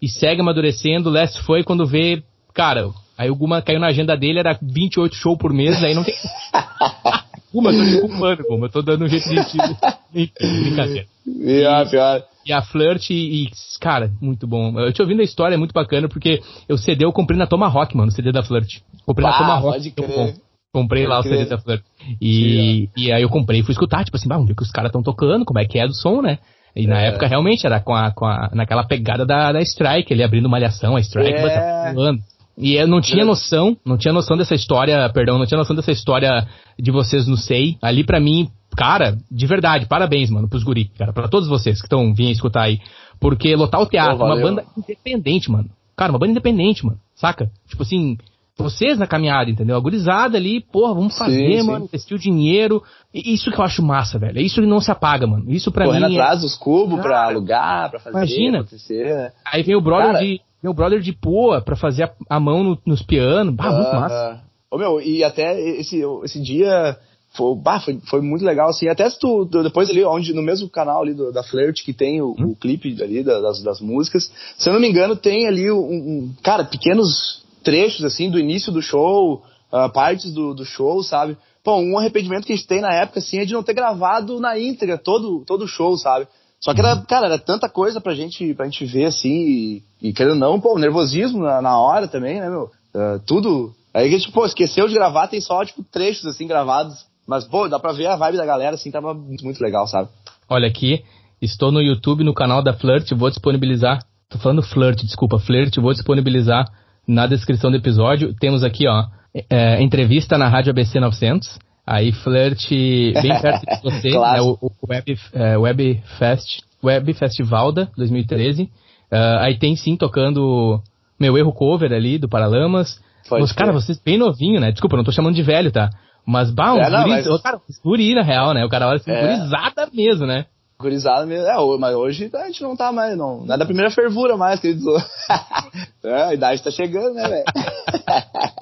e segue amadurecendo. Last foi quando vê, cara, aí o Guma caiu na agenda dele, era 28 shows por mês, aí não tem. Guma, eu tô te culpando, Guma, eu tô dando um jeito de. Brincadeira. pior, pior. E a Flirt e, cara, muito bom. Eu te ouvindo a história, é muito bacana, porque eu CD eu comprei na Tomahawk, mano, o CD da Flirt. Comprei na Pá, Tomahawk. pode crer. Comprei Pode lá o. CD da Flirt. E, e aí eu comprei e fui escutar, tipo assim, "Bah, vamos ver o que os caras estão tocando, como é que é do som, né? E na É. época realmente era com a, com a, naquela pegada da, da Strike, ele abrindo malhação, a Strike É. voando. E eu não tinha É. noção, não tinha noção dessa história, perdão, não tinha noção dessa história de vocês no SEI. Ali pra mim, cara, de verdade, parabéns, mano, pros guri, cara, pra todos vocês que estão vindo escutar aí. Porque lotar o teatro, Pô, uma banda independente, mano. Cara, uma banda independente, mano, saca? Tipo assim, vocês na caminhada, entendeu? A gurizada ali, porra, vamos Sim, fazer, sim. mano, investir o dinheiro. E isso que eu acho massa, velho. É Isso que não se apaga, mano. Isso pra Correndo mim é... atrás dos cubos pra alugar, pra fazer imagina. acontecer, né? Aí vem o brother Cara. de... Meu brother de poa pra fazer a, a mão no- nos pianos. Ah, muito Ah, massa. Ô, meu, e até esse, esse dia foi, bah, foi, foi muito legal, assim. Até se tu, tu- depois ali, onde, no mesmo canal ali do- da Flirt, que tem o, Hum? o clipe ali da- das, das músicas, se eu não me engano, tem ali um, um- cara, pequenos trechos, assim, do início do show, ah, partes do, do show, sabe? Pô, um arrependimento que a gente tem na época, assim, é de não ter gravado na íntegra todo, todo o show, sabe? Só que era, cara, era tanta coisa pra gente, pra gente ver, assim, e, e querendo ou não, pô, nervosismo na, na hora também, né, meu? Ah, tudo. Aí a gente, pô, esqueceu de gravar, tem só, tipo, trechos, assim, gravados. Mas, pô, dá pra ver a vibe da galera, assim, tava muito, muito legal, sabe? Olha aqui, estou no YouTube, no canal da Flirt, vou disponibilizar. Tô falando Flirt, desculpa, Flirt, vou disponibilizar na descrição do episódio. Temos aqui, ó, é, entrevista na Rádio ABC 900. Aí, Flirt, bem perto de você, né, Clássico. o, o Web, é, Web Fest, Web Festival da 2013. Ah, aí tem sim tocando meu erro cover ali do Paralamas. Pode Os cara, vocês bem novinho, né? Desculpa, não tô chamando de velho, tá? Mas, bah, uns É, não, guris, mas- cara, guri, na real, né? O cara olha assim, É. gurizada mesmo, né? Gurizada mesmo. É, mas hoje a gente não tá mais, não. Não é da primeira fervura mais, que ele diz. é, a idade tá chegando, né, velho?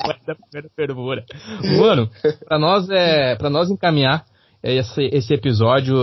Vai da primeira fervura. Mano, pra nós, é, pra nós encaminhar esse, esse episódio,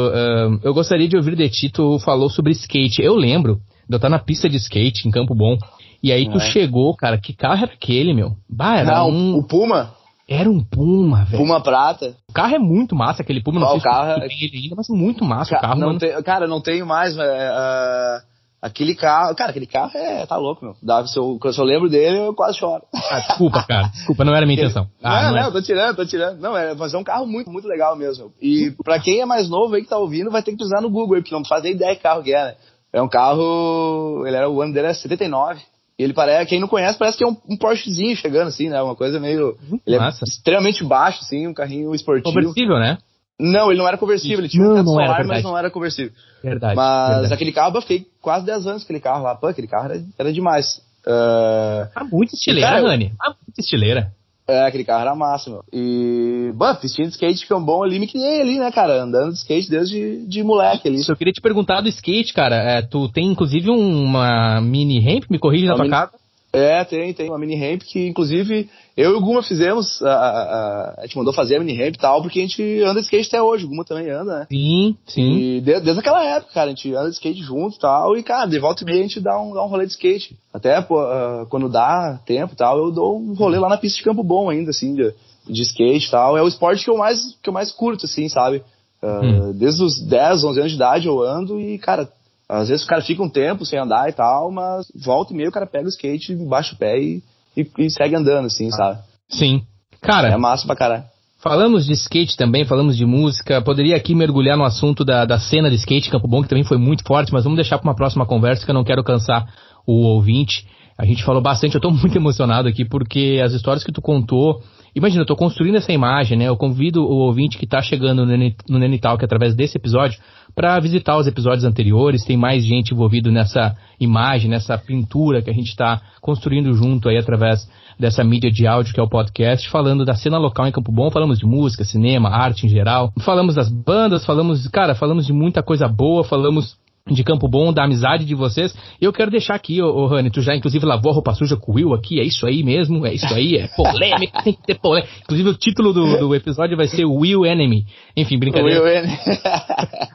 eu gostaria de ouvir de ti, tu falou sobre skate. Eu lembro de eu estar na pista de skate em Campo Bom. E aí tu É. chegou, cara, que carro era aquele, meu? Bah, era Não, um. o Puma, Era um Puma, velho. Puma Prata. O carro é muito massa, aquele Puma, não Ah, sei o se carro tu é- ele ainda, mas muito massa Ca- o carro, não tem- cara, não tenho mais, mas, ah, aquele carro. Cara, aquele carro é. tá louco, meu. Dá, se, eu, se eu lembro dele, eu quase choro. Ah, desculpa, cara. Desculpa, não era a minha intenção. Ah, não, não, não, é. tô tirando, tô tirando. Não, é, mas é um carro muito, muito legal mesmo. E pra quem é mais novo aí que tá ouvindo, vai ter que precisar no Google aí, porque não faz nem ideia que carro que é, né? É um carro. Ele era, o ano dele é 79. E ele parece, quem não conhece, parece que é um, um Porschezinho chegando, assim, né? Uma coisa meio. Ele massa. é extremamente baixo, assim, um carrinho esportivo. Conversível, né? Não, ele não era conversível, ele tinha Não, um teto era, solar, mas não era conversível. Verdade. Mas verdade. aquele carro, eu fiquei quase 10 anos com aquele carro lá. Pô, aquele carro era, era demais. Ah, Tá muito estileira, Cara, Rani. Tá muito estileira. É, aquele carro era massa, meu. E, bom, pistinha de skate cambom ali, me criei ali, né, cara? Andando de skate desde de moleque ali. Eu queria te perguntar do skate, cara. É, tu tem inclusive uma mini ramp, me corrige na tua mini- casa. É, tem, tem uma mini ramp que, inclusive, eu e o Guma fizemos, a, a, a- a gente mandou fazer a mini ramp e tal, porque a gente anda de skate até hoje, o Guma também anda, né? Sim, sim. E de- desde aquela época, cara, a gente anda de skate junto e tal, e, cara, de volta e meia a gente dá um, dá um rolê de skate. Até, pô, ah, quando dá tempo e tal, eu dou um rolê lá na pista de Campo Bom ainda, assim, de, de skate e tal. É o esporte que eu mais, que eu mais curto, assim, sabe? Ah, Hum. Desde os 10, 11 anos de idade eu ando e, cara, às vezes o cara fica um tempo sem andar e tal, mas volta e meia o cara pega o skate, baixa o pé e, e, e segue andando, assim, sabe? Sim. Cara, É massa pra caralho. Falamos de skate também, falamos de música. Poderia aqui mergulhar no assunto da, da cena de skate em Campo Bom, que também foi muito forte, mas vamos deixar para uma próxima conversa, que eu não quero cansar o ouvinte. A gente falou bastante, eu tô muito emocionado aqui, porque as histórias que tu contou. Imagina, eu tô construindo essa imagem, né? Eu convido o ouvinte que tá chegando no no Nene Talk através desse episódio para visitar os episódios anteriores. Tem mais gente envolvido nessa imagem, nessa pintura que a gente tá construindo junto aí através dessa mídia de áudio que é o podcast, falando da cena local em Campo Bom, falamos de música, cinema, arte em geral, falamos das bandas, falamos, cara, falamos de muita coisa boa, falamos de Campo Bom, da amizade de vocês. E eu quero deixar aqui, ô, ô Rani, tu já inclusive lavou a roupa suja com o Will aqui, é isso aí mesmo, é isso aí, é polêmica, tem que ter polêmica. Inclusive o título do, do episódio vai ser Will Enemy. Enfim, brincadeira. Will,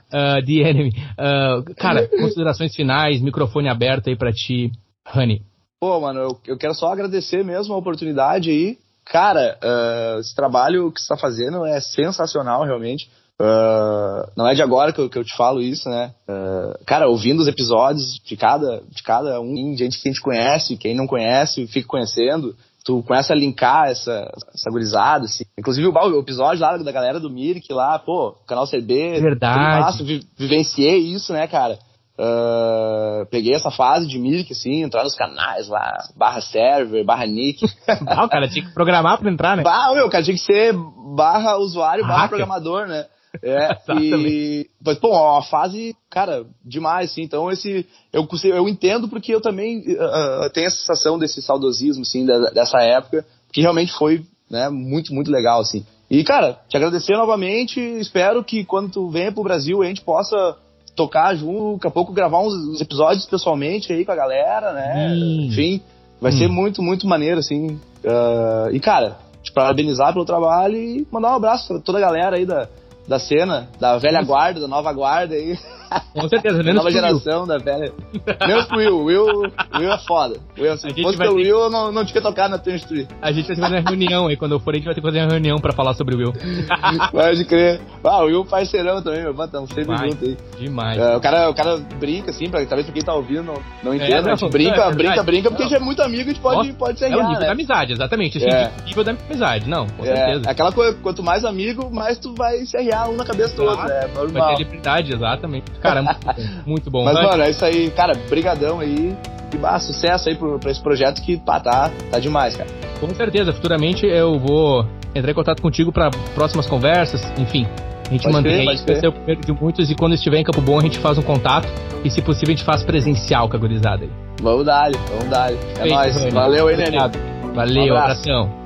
Uh, The Enemy. Uh, cara, considerações finais, microfone aberto aí pra ti, Rani. Pô, mano, eu, eu quero só agradecer mesmo a oportunidade aí. Cara, ah, esse trabalho que você tá fazendo é sensacional, realmente. Ah, não é de agora que eu, que eu te falo isso, né? Ah, cara, ouvindo os episódios de cada, de cada um, gente que a gente conhece, quem não conhece, fica conhecendo. Tu começa a linkar essa, essa gurizada, assim. Inclusive o, episódio lá da galera do Mirk lá, pô, canal CB. Verdade. massa, vi- vivenciei isso, né, cara? Ah, peguei essa fase de Mirk, assim, entrar nos canais lá, barra server, barra nick. Ah, o cara tinha que programar pra entrar, né? Bah, meu, cara, tinha que ser barra usuário, barra Hacker. programador, né? É, e. Mas, pô, uma fase, cara, demais, assim. Então, esse. Eu, eu entendo porque eu também ah, tenho a sensação desse saudosismo, assim, da- dessa época, que realmente foi, né, muito, muito legal, assim. E, cara, te agradecer novamente. Espero que quando tu venha pro Brasil a gente possa tocar junto, daqui a pouco gravar uns, uns episódios pessoalmente aí com a galera, né? Hum. Enfim, vai Hum. ser muito, muito maneiro, assim. Ah, e, cara, te parabenizar pelo trabalho e mandar um abraço pra toda a galera aí da, da cena, da velha guarda, da nova guarda aí, Com certeza, menos nova pro Will. geração, da velha. Menos pro Will, Will, Will é foda. Will, se fosse pelo ter- Will, eu não, não tinha tocado na Turn Street. A gente vai fazer uma reunião aí. Quando eu for, a gente vai ter que fazer uma reunião pra falar sobre o Will. Pode crer. Ah, o Will parceirão também, meu. Estamos sempre juntos aí. Demais. É, o, cara, o cara brinca, assim, pra, talvez pra quem tá ouvindo não, não entenda. não, a gente brinca, é brinca, brinca, porque Não. a gente é muito amigo, a gente pode, Nossa, pode se é o nível né? da amizade, exatamente. Esse É. nível da amizade. Não, com É, certeza. aquela coisa, quanto mais amigo, mais tu vai se arriar um na cabeça do outro, é Vai normal. ter liberdade, exatamente. Cara, muito bom. Muito bom. Mas, Rani, mano, é isso aí, cara, brigadão aí. E, bah, sucesso aí pro, pra esse projeto que, pá, tá, tá demais, cara. Com certeza, futuramente eu vou entrar em contato contigo para próximas conversas, enfim. A gente Pode mantém crer, aí, vai ser o primeiro de muitos, e quando estiver em Campo Bom a gente faz um contato, e se possível a gente faz presencial com a gurizada aí. Vamos dar vamos dar É Feito, nóis. Valeu. Obrigado. Valeu, Um abração.